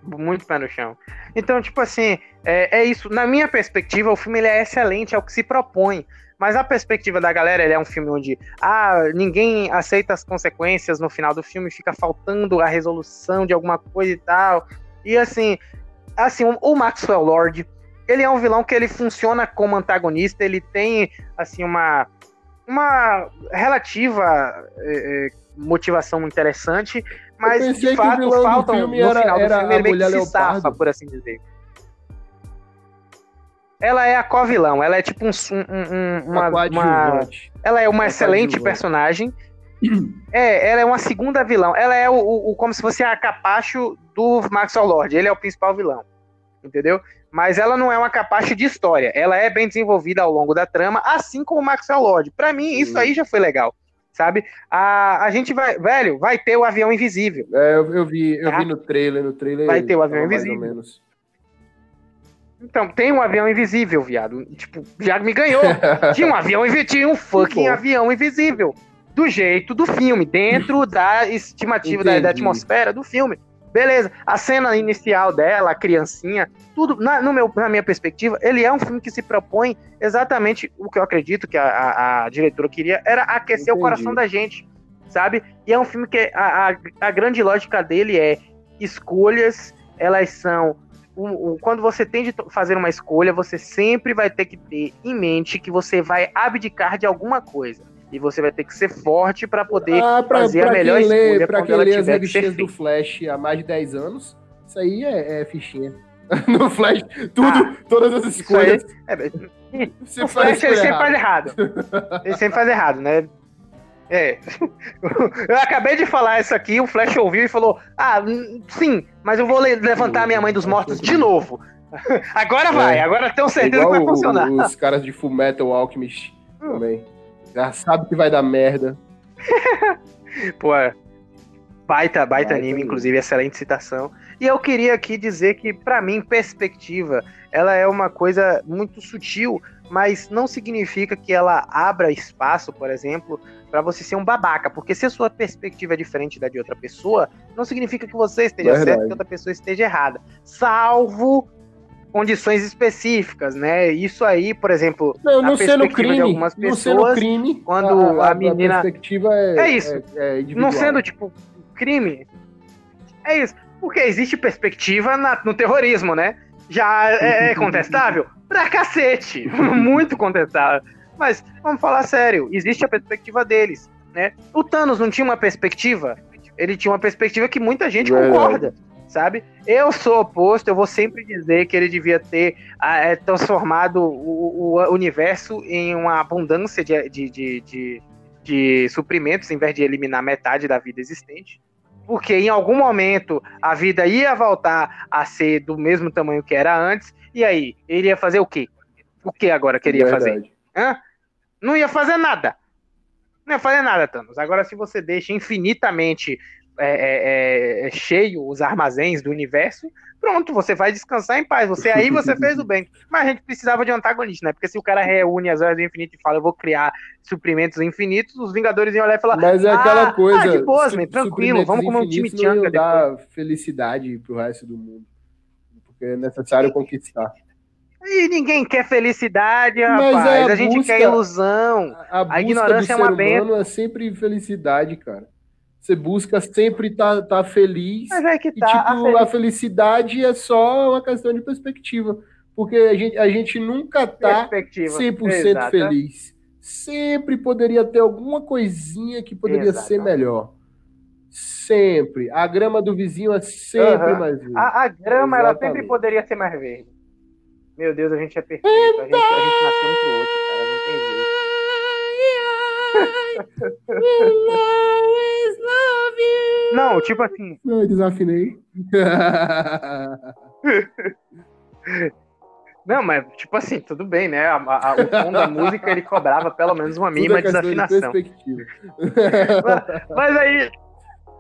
muito pé no chão. Então, tipo assim, é, é isso. Na minha perspectiva, o filme ele é excelente, é o que se propõe. Mas a perspectiva da galera, ele é um filme onde ah, ninguém aceita as consequências no final do filme, fica faltando a resolução de alguma coisa e tal. E assim, assim, o- o Maxwell Lord, ele é um vilão que ele funciona como antagonista, ele tem assim uma uma relativa é, é, motivação interessante, mas de fato filme no era- final do era filme ele meio que se safa, por assim dizer. Ela é a co-vilão, ela é tipo um, um- um- uma, Uma ela é uma Uma excelente personagem. É, ela é uma segunda vilão. Ela é o, o- como se fosse a capacho do Maxwell Lord. Ele é o principal vilão. Entendeu? Mas ela não é uma capacho de história. Ela é bem desenvolvida ao longo da trama, assim como o Maxwell Lord. Pra mim, isso Hum. aí já foi legal. Sabe? A, a gente vai. Velho, vai ter o avião invisível. É, eu, eu vi, eu Tá? vi no trailer, no trailer. Vai ter o avião tava mais ou invisível. menos. Então, tem um avião invisível, viado. Tipo, já me ganhou. Tinha um avião invisível, tinha um fucking bom. avião invisível. Do jeito do filme, dentro da estimativa da, da atmosfera do filme. Beleza. A cena inicial dela, a criancinha, tudo, na, no meu, na minha perspectiva, ele é um filme que se propõe exatamente o que eu acredito que a, a- a diretora queria, era aquecer o Entendi. coração da gente, sabe? E é um filme que a, a, a grande lógica dele é escolhas, elas são o- o- quando você tem de fazer uma escolha, você sempre vai ter que ter em mente que você vai abdicar de alguma coisa. E você vai ter que ser forte para poder Ah, pra, fazer a pra melhor quem lê, escolha pra quem ela lê as revistinhas do. Flash há mais de 10 anos, isso aí é, é fichinha. no Flash, tudo, Ah, todas as Isso aí, escolhas. é, o Flash ele sempre faz errado. Ele sempre faz errado, né? É. Eu acabei de falar isso aqui, o Flash ouviu e falou: Ah, hum, sim, mas eu vou le- levantar a minha mãe dos mortos de novo. Agora vai, É. agora tenho certeza Igual que vai funcionar. os caras de Full Metal Alchemist também. Já sabe que vai dar merda. Pô, é. baita, baita Baita anime, anime. inclusive, excelente citação. E eu queria aqui dizer que, pra mim, perspectiva, ela é uma coisa muito sutil, mas não significa que ela abra espaço, por exemplo, pra você ser um babaca. Porque se a sua perspectiva é diferente da de outra pessoa, não significa que você esteja Verdade. certo e que outra pessoa esteja errada. Salvo condições específicas, né? Isso aí, por exemplo, Não, não sendo perspectiva de crime. algumas Não sendo pessoas, crime. quando a menina- perspectiva é. É isso. É, é não sendo, tipo, crime. É isso. Porque existe perspectiva na- no terrorismo, né? Já é, é contestável? Pra cacete. Muito contestável. Mas, vamos falar sério, existe a perspectiva deles, né? O Thanos não tinha uma perspectiva? Ele tinha uma perspectiva que muita gente concorda, sabe? Eu sou oposto, eu vou sempre dizer que ele devia ter ah, é, transformado o, o universo em uma abundância de, de, de, de, de suprimentos, em vez de eliminar metade da vida existente. Porque em algum momento a vida ia voltar a ser do mesmo tamanho que era antes, e aí, ele ia fazer o quê? O que agora queria fazer? Hã? Não ia fazer nada. Não ia fazer nada, Thanos. Agora, se você deixa infinitamente é, é, é, cheio os armazéns do universo, pronto, você vai descansar em paz. Você aí você fez o bem. Mas a gente precisava de um antagonista, né? Porque se o cara reúne as horas do infinito e fala, eu vou criar suprimentos infinitos, os Vingadores iam olhar e falar, Mas é aquela Ah, coisa. ah, de boas, man, tranquilo, vamos comer um chimichanga não iam dar felicidade pro resto do mundo. Porque é necessário conquistar. E ninguém quer felicidade, rapaz. Mas é a, a gente busca, quer ilusão. A, a, a ignorância é uma benção. é sempre felicidade, cara. Você busca sempre estar tá, tá feliz. Mas é que tá. E, tipo, a, felicidade é só uma questão de perspectiva. Porque a gente, a gente nunca tá 100% Exato. feliz. Sempre poderia ter alguma coisinha que poderia Exato. ser melhor. Sempre. A grama do vizinho é sempre uhum. mais verde. A, a grama, ela sempre poderia ser mais verde. Meu Deus, a gente é perfeito. A gente, a gente nasceu um pro outro, cara. Não tem jeito. Não, tipo assim. Eu desafinei. Não, mas tipo assim, tudo bem, né? A, a, o tom da música ele cobrava pelo menos uma mínima desafinação. De mas, mas aí.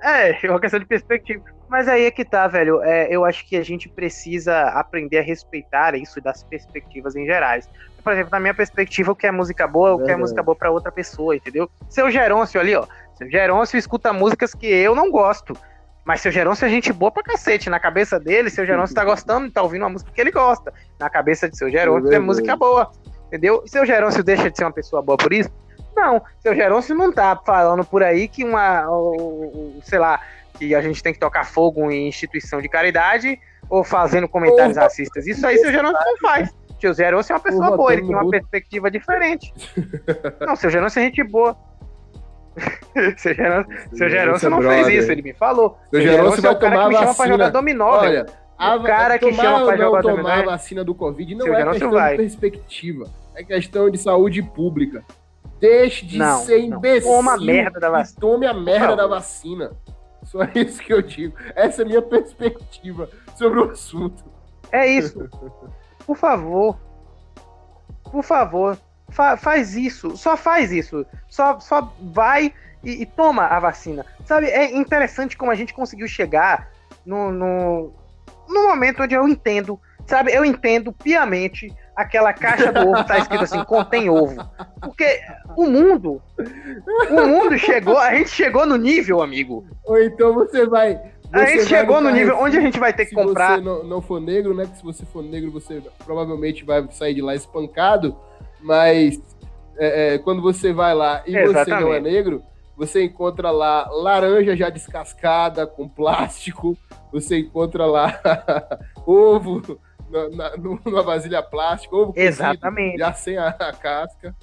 É, é uma questão de perspectiva. Mas aí é que tá, velho. É, eu acho que a gente precisa aprender a respeitar isso das perspectivas em gerais. Por exemplo, na minha perspectiva, o que é música boa, o que é música boa para outra pessoa, entendeu? Seu Gerôncio ali, ó. Seu Gerôncio escuta músicas que eu não gosto. Mas seu Gerôncio é gente boa pra cacete. Na cabeça dele, seu Gerôncio tá gostando, tá ouvindo uma música que ele gosta. Na cabeça de seu Gerôncio é, é música boa. Entendeu? Seu Gerôncio deixa de ser uma pessoa boa por isso? Não. Seu Gerôncio não tá falando por aí que uma. sei lá que a gente tem que tocar fogo em instituição de caridade ou fazendo comentários Porra. racistas. Isso aí seu Gerôncio não faz. Seu Gerôncio é uma pessoa boa, ele tem uma perspectiva diferente. não, seu Gerôncio é gente boa. seu seu Gerôncio não brother. fez isso, ele me falou. Seu Gerôncio vai é o cara tomar que me chama pra jogar dominó, Olha, o cara que chama pra jogar dominó. tomar a vacina do Covid não é questão vai. de perspectiva, é questão de saúde pública. Deixe de não, ser imbecil. Toma a merda da vacina. Tome a merda da vacina. Só isso que eu digo. Essa é a minha perspectiva sobre o assunto. É isso. Por favor. Por favor. Fa faz isso. Só faz isso. Só, só vai e, e, toma a vacina. Sabe, é interessante como a gente conseguiu chegar no, no, no momento onde eu entendo. Sabe, eu entendo piamente aquela caixa do ovo tá escrito assim, contém ovo. Porque o mundo, o mundo chegou, a gente chegou no nível, amigo. Ou então você vai. Você a gente chegou no nível onde a gente vai ter que comprar. Se você não, não for negro, né? Que se você for negro, você provavelmente vai sair de lá espancado. Mas é, é, quando você vai lá e Exatamente. você não é negro, você encontra lá laranja já descascada com plástico. Você encontra lá ovo na, na, numa vasilha plástica, ovo Exatamente. cozido, já sem a, a casca.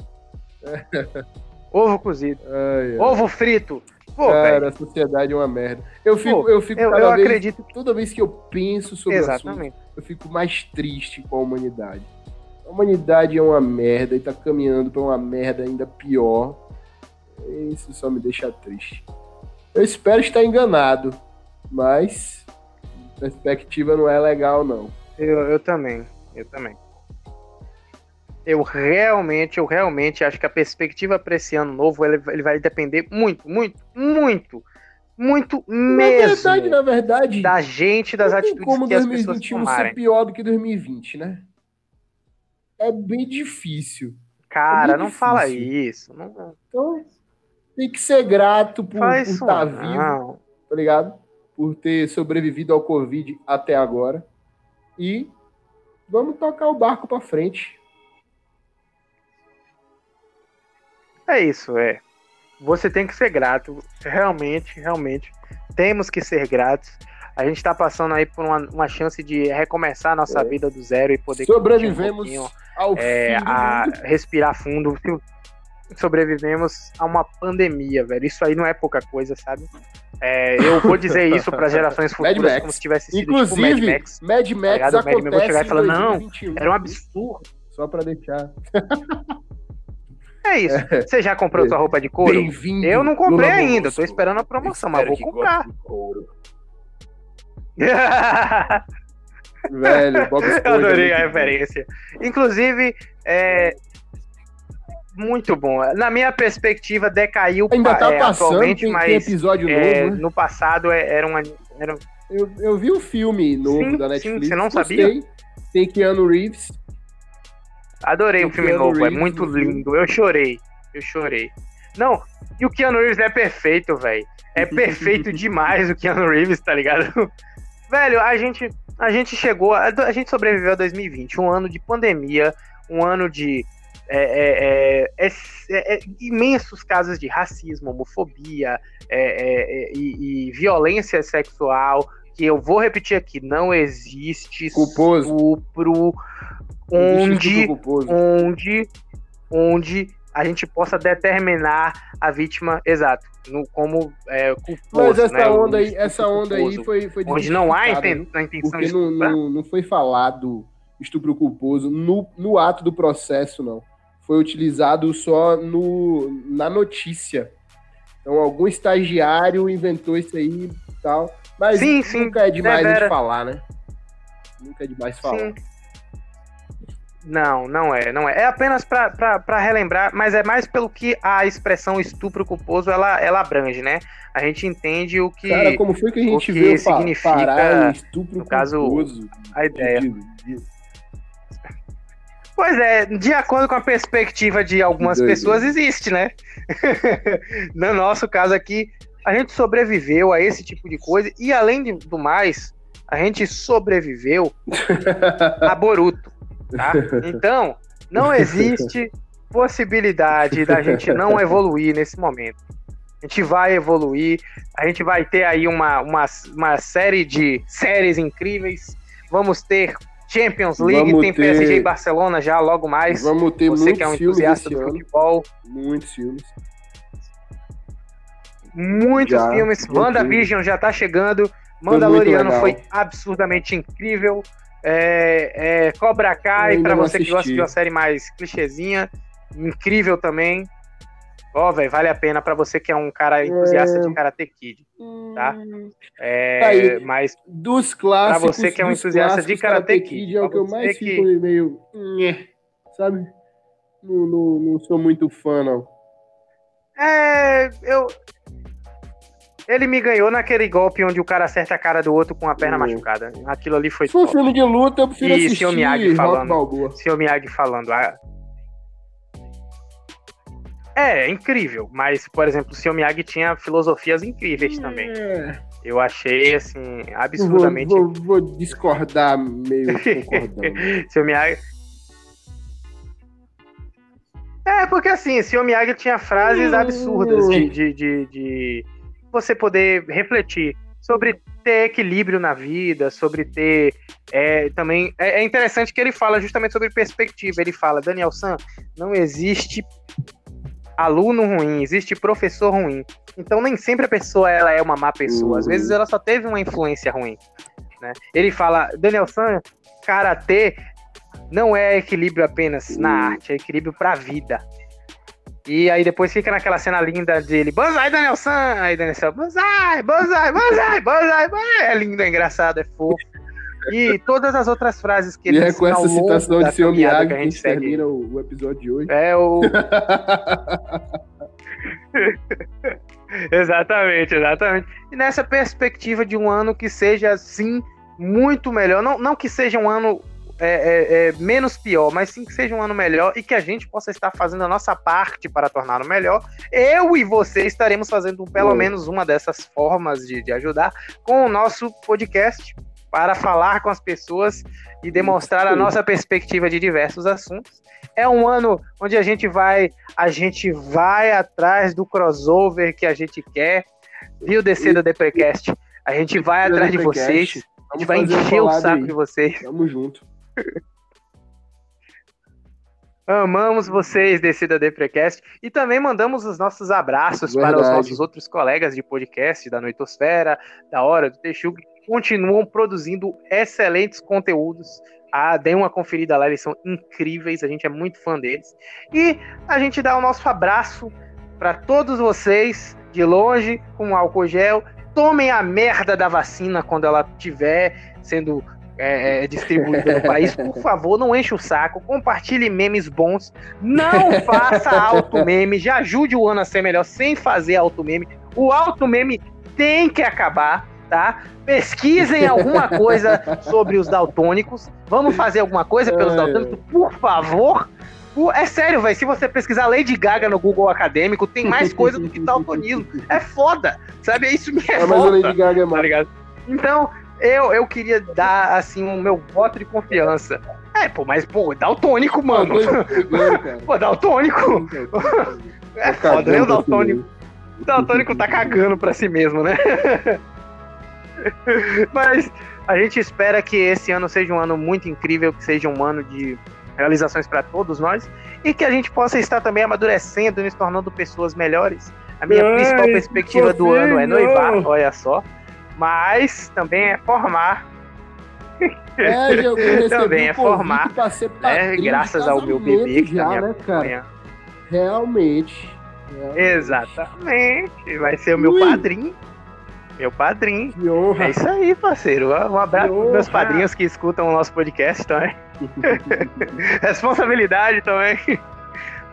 Ovo cozido. Ai, ai. Ovo frito. Pô, Cara, véio. a sociedade é uma merda. Eu fico, Pô, eu fico eu, eu vez, acredito. Toda vez que eu penso sobre Exatamente. o assunto, eu fico mais triste com a humanidade. A humanidade é uma merda e tá caminhando para uma merda ainda pior. Isso só me deixa triste. Eu espero estar enganado, mas perspectiva não é legal, não. Eu, eu também, eu também. Eu realmente, eu realmente acho que a perspectiva para esse ano novo ele, ele vai depender muito, muito, muito, muito mesmo. Na verdade, na verdade, da gente, das atitudes como que as pessoas tomarem. ser pior do que 2020, né? É bem difícil. Cara, é não difícil. fala isso. Não... Então, tem que ser grato por, estar tá vivo, tá ligado? Por ter sobrevivido ao Covid até agora e vamos tocar o barco para frente. É isso, é. Você tem que ser grato, realmente, realmente. Temos que ser gratos. A gente está passando aí por uma, uma, chance de recomeçar a nossa é. vida do zero e poder sobrevivemos um ao é, a respirar fundo. Sobrevivemos a uma pandemia, velho. Isso aí não é pouca coisa, sabe? É, eu vou dizer isso para gerações futuras como se tivesse sido Inclusive, tipo Mad Max. Mad Max tá acontece Mad Max chegar e falar, não, era um absurdo. Só para deixar. É isso. É. Você já comprou é. sua roupa de couro? Eu não comprei ainda, tô esperando a promoção, mas vou comprar. Velho, Bob Eu adorei a referência. Inclusive, é, muito bom. Na minha perspectiva, decaiu Ainda tá é, passando, atualmente, tem, mas tem episódio é, novo, né? no passado é, era um. Era... Eu, eu vi o um filme novo sim, da Netflix. Sim, você não sabia? Tem Keanu Reeves. Adorei tem o filme Keanu novo, é Reeves, é muito lindo. Eu chorei. Eu chorei. Não, e o Keanu Reeves é perfeito, velho. É perfeito demais o Keanu Reeves, tá ligado? Velho, a gente. a gente chegou, a, a gente sobreviveu a 2020, um ano de pandemia, um ano de é, é, é, é, é imensos casos de racismo, homofobia e, e, violência sexual, que eu vou repetir aqui, não existe Culposo. estupro onde, onde, onde a gente possa determinar a vítima exato no, como é, culposo. Mas essa né, onda aí, essa onda aí foi, foi onde não há inten a intenção porque de não, não, não foi falado estupro culposo no, no ato do processo, não. Foi utilizado só no, na notícia. Então, algum estagiário inventou isso aí e tal. Mas sim, nunca sim, é demais de falar, né? Nunca é demais falar. Sim. Não, não é, não é. É apenas para relembrar, mas é mais pelo que a expressão estupro culposo ela, ela abrange, né? A gente entende o que. Cara, como foi que a gente viu significa, parar estupro no caso, culposo? A ideia. Pois é, de acordo com a perspectiva de algumas pessoas, existe, né? no nosso caso aqui, a gente sobreviveu a esse tipo de coisa e, além do mais, a gente sobreviveu a Boruto. Tá? Então, não existe possibilidade da gente não evoluir nesse momento. A gente vai evoluir, a gente vai ter aí uma, uma, uma série de séries incríveis. Vamos ter Champions League, Vamos tem ter... PSG e Barcelona já logo mais. Vamos ter Você que é um entusiasta do futebol. Muitos filmes. Muitos já, filmes. WandaVision já tá chegando. Mandaloriano foi absurdamente incrível. É, é Cobra Kai, para você que gosta de uma série mais clichêzinha, incrível também. Ó, oh, velho, vale a pena para você que é um cara entusiasta é... de Karate Kid, tá? É, tá aí, mas dos clássicos, para você que é um entusiasta de Karate, Karate Kid, Kid, é o que eu mais fico que... meio, sabe? Não, não, não sou muito fã não. É, eu ele me ganhou naquele golpe onde o cara acerta a cara do outro com a perna hum. machucada. Aquilo ali foi. Se for filme de luta, eu prefiro e assistir. E Miyagi falando. Seu Miyagi falando. Ah, é, é, incrível. Mas, por exemplo, o seu Miyagi tinha filosofias incríveis é. também. Eu achei, assim, absurdamente. Vou, vou, vou discordar meio concordando. seu Miyagi. É, porque assim, seu Miyagi tinha frases hum. absurdas de, de, de, de você poder refletir sobre ter equilíbrio na vida, sobre ter é, também é, é, interessante que ele fala justamente sobre perspectiva. Ele fala, Daniel San, não existe aluno ruim, existe professor ruim. Então nem sempre a pessoa ela é uma má pessoa. Às vezes ela só teve uma influência ruim. Né? Ele fala, Daniel San, karatê não é equilíbrio apenas na arte, é equilíbrio para a vida. E aí depois fica naquela cena linda dele, Banzai, Daniel San! Aí Daniel San, Banzai, Banzai, Banzai, Banzai, Banzai! É lindo, é engraçado, é fofo. E todas as outras frases que ele E é com essa citação de seu Miyagi que a gente termina o, o, episódio de hoje. É o... exatamente, exatamente. E nessa perspectiva de um ano que seja, assim, muito melhor. Não, não que seja um ano é, é, é, menos pior, mas sim que seja um ano melhor e que a gente possa estar fazendo a nossa parte para torná-lo melhor. Eu e você estaremos fazendo pelo menos uma dessas formas de, de ajudar com o nosso podcast para falar com as pessoas e demonstrar a nossa perspectiva de diversos assuntos. É um ano onde a gente vai, a gente vai atrás do crossover que a gente quer. Viu descer da Deprecast? A gente vai atrás de vocês. A gente vai encher o saco de vocês. Tamo junto. Amamos vocês, Descida Deprecast. E também mandamos os nossos abraços Verdade. para os nossos outros colegas de podcast da Noitosfera, da Hora do Texugo, que continuam produzindo excelentes conteúdos. Ah, deem uma conferida lá, eles são incríveis, a gente é muito fã deles. E a gente dá o nosso abraço para todos vocês, de longe, com álcool gel. Tomem a merda da vacina quando ela estiver sendo é, é, distribuída no país, por favor, não enche o saco, compartilhe memes bons, não faça alto meme, já ajude o ano a ser melhor sem fazer alto meme. O alto meme tem que acabar, tá? Pesquisem alguma coisa sobre os daltônicos. Vamos fazer alguma coisa pelos é. daltônicos, por favor. É sério, velho. Se você pesquisar Lady Gaga no Google Acadêmico, tem mais coisa do que daltonismo. É foda, sabe? Isso me é, é Mas a Lady Gaga é tá ligado? Então, eu, eu queria dar, assim, o meu voto de confiança. É, pô, mas, pô, dá o tônico, mano. pô, dá o tônico. É foda, né? O Daltônico. O Daltônico tá cagando pra si mesmo, né? Mas a gente espera que esse ano seja um ano muito incrível, que seja um ano de realizações para todos nós e que a gente possa estar também amadurecendo e nos tornando pessoas melhores. A minha Ai, principal perspectiva do ano é noivar, olha só, mas também é formar. É, eu também é formar, né, graças ao meu bebê que já, tá né, cara? Realmente, realmente. Exatamente, vai ser o meu Ui. padrinho. Meu padrinho. Que honra. É isso aí, parceiro. Um abraço para meus padrinhos que escutam o nosso podcast também. Responsabilidade também.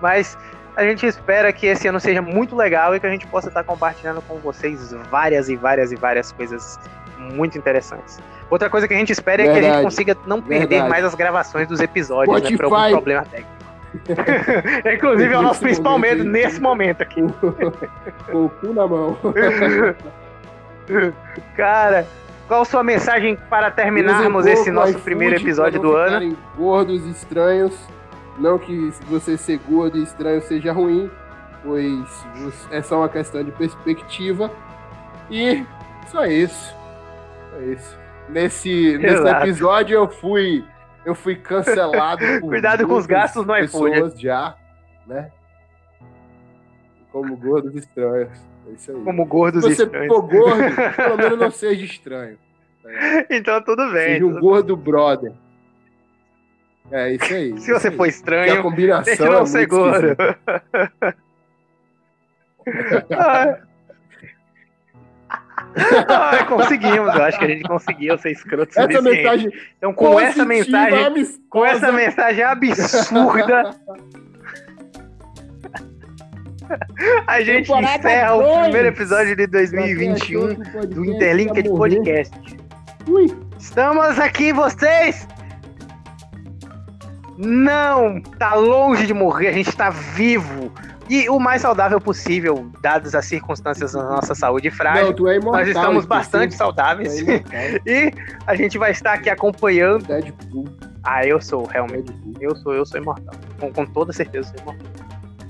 Mas a gente espera que esse ano seja muito legal e que a gente possa estar compartilhando com vocês várias e várias e várias coisas muito interessantes. Outra coisa que a gente espera Verdade. é que a gente consiga não perder Verdade. mais as gravações dos episódios, Spotify. né? Por algum problema técnico. Inclusive é o nosso principal medo nesse momento aqui. Com o cu na mão. Cara, qual sua mensagem para terminarmos esse nosso primeiro episódio do ano? Gordos estranhos. Não que você ser gordo e estranho seja ruim, pois é só uma questão de perspectiva. E só isso. Só isso. Nesse, nesse episódio eu fui eu fui cancelado Cuidado com os gastos no iPhone. já, né? Como gordos estranhos. É isso aí. Como gordos Se você estranhos. for gordo, pelo menos não seja estranho. É. Então tudo bem. Seja um gordo bem. brother. É isso aí. Se você aí. for estranho, a combinação não é ser gordo. ah, conseguimos, eu acho que a gente conseguiu ser escroto essa mensagem Então, com essa mensagem, amistosa. com essa mensagem absurda, a gente Temporada encerra dois. o primeiro episódio de 2021 do Interlinked Podcast. Ui. Estamos aqui, vocês! Não! Tá longe de morrer, a gente tá vivo. E o mais saudável possível, dadas as circunstâncias da nossa saúde frágil. Não, tu é imortal, nós estamos bastante saudáveis. É e a gente vai estar aqui acompanhando. Deadpool. Ah, eu sou, realmente. Deadpool. Eu sou, eu sou imortal. Com, com toda certeza sou imortal.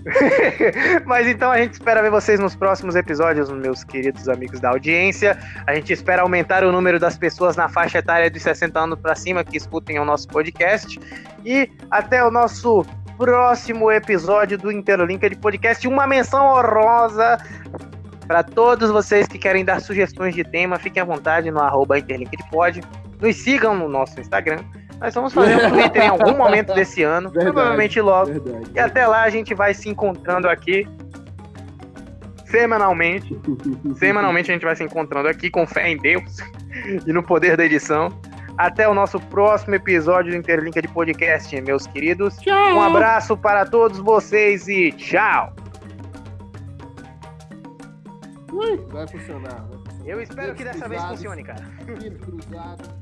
Mas então a gente espera ver vocês nos próximos episódios, meus queridos amigos da audiência. A gente espera aumentar o número das pessoas na faixa etária de 60 anos para cima que escutem o nosso podcast. E até o nosso próximo episódio do Interlinked Podcast. Uma menção honrosa para todos vocês que querem dar sugestões de tema. Fiquem à vontade no arroba InterlinkedPod. Nos sigam no nosso Instagram nós vamos fazer um Twitter em algum momento desse ano, verdade, provavelmente logo. Verdade, e até lá a gente vai se encontrando aqui semanalmente. semanalmente a gente vai se encontrando aqui com fé em Deus e no poder da edição. Até o nosso próximo episódio do Interlinka de Podcast, meus queridos. Tchau. Um abraço para todos vocês e tchau. Vai funcionar. Vai funcionar. Eu espero que dessa vez funcione, cara. cruzado.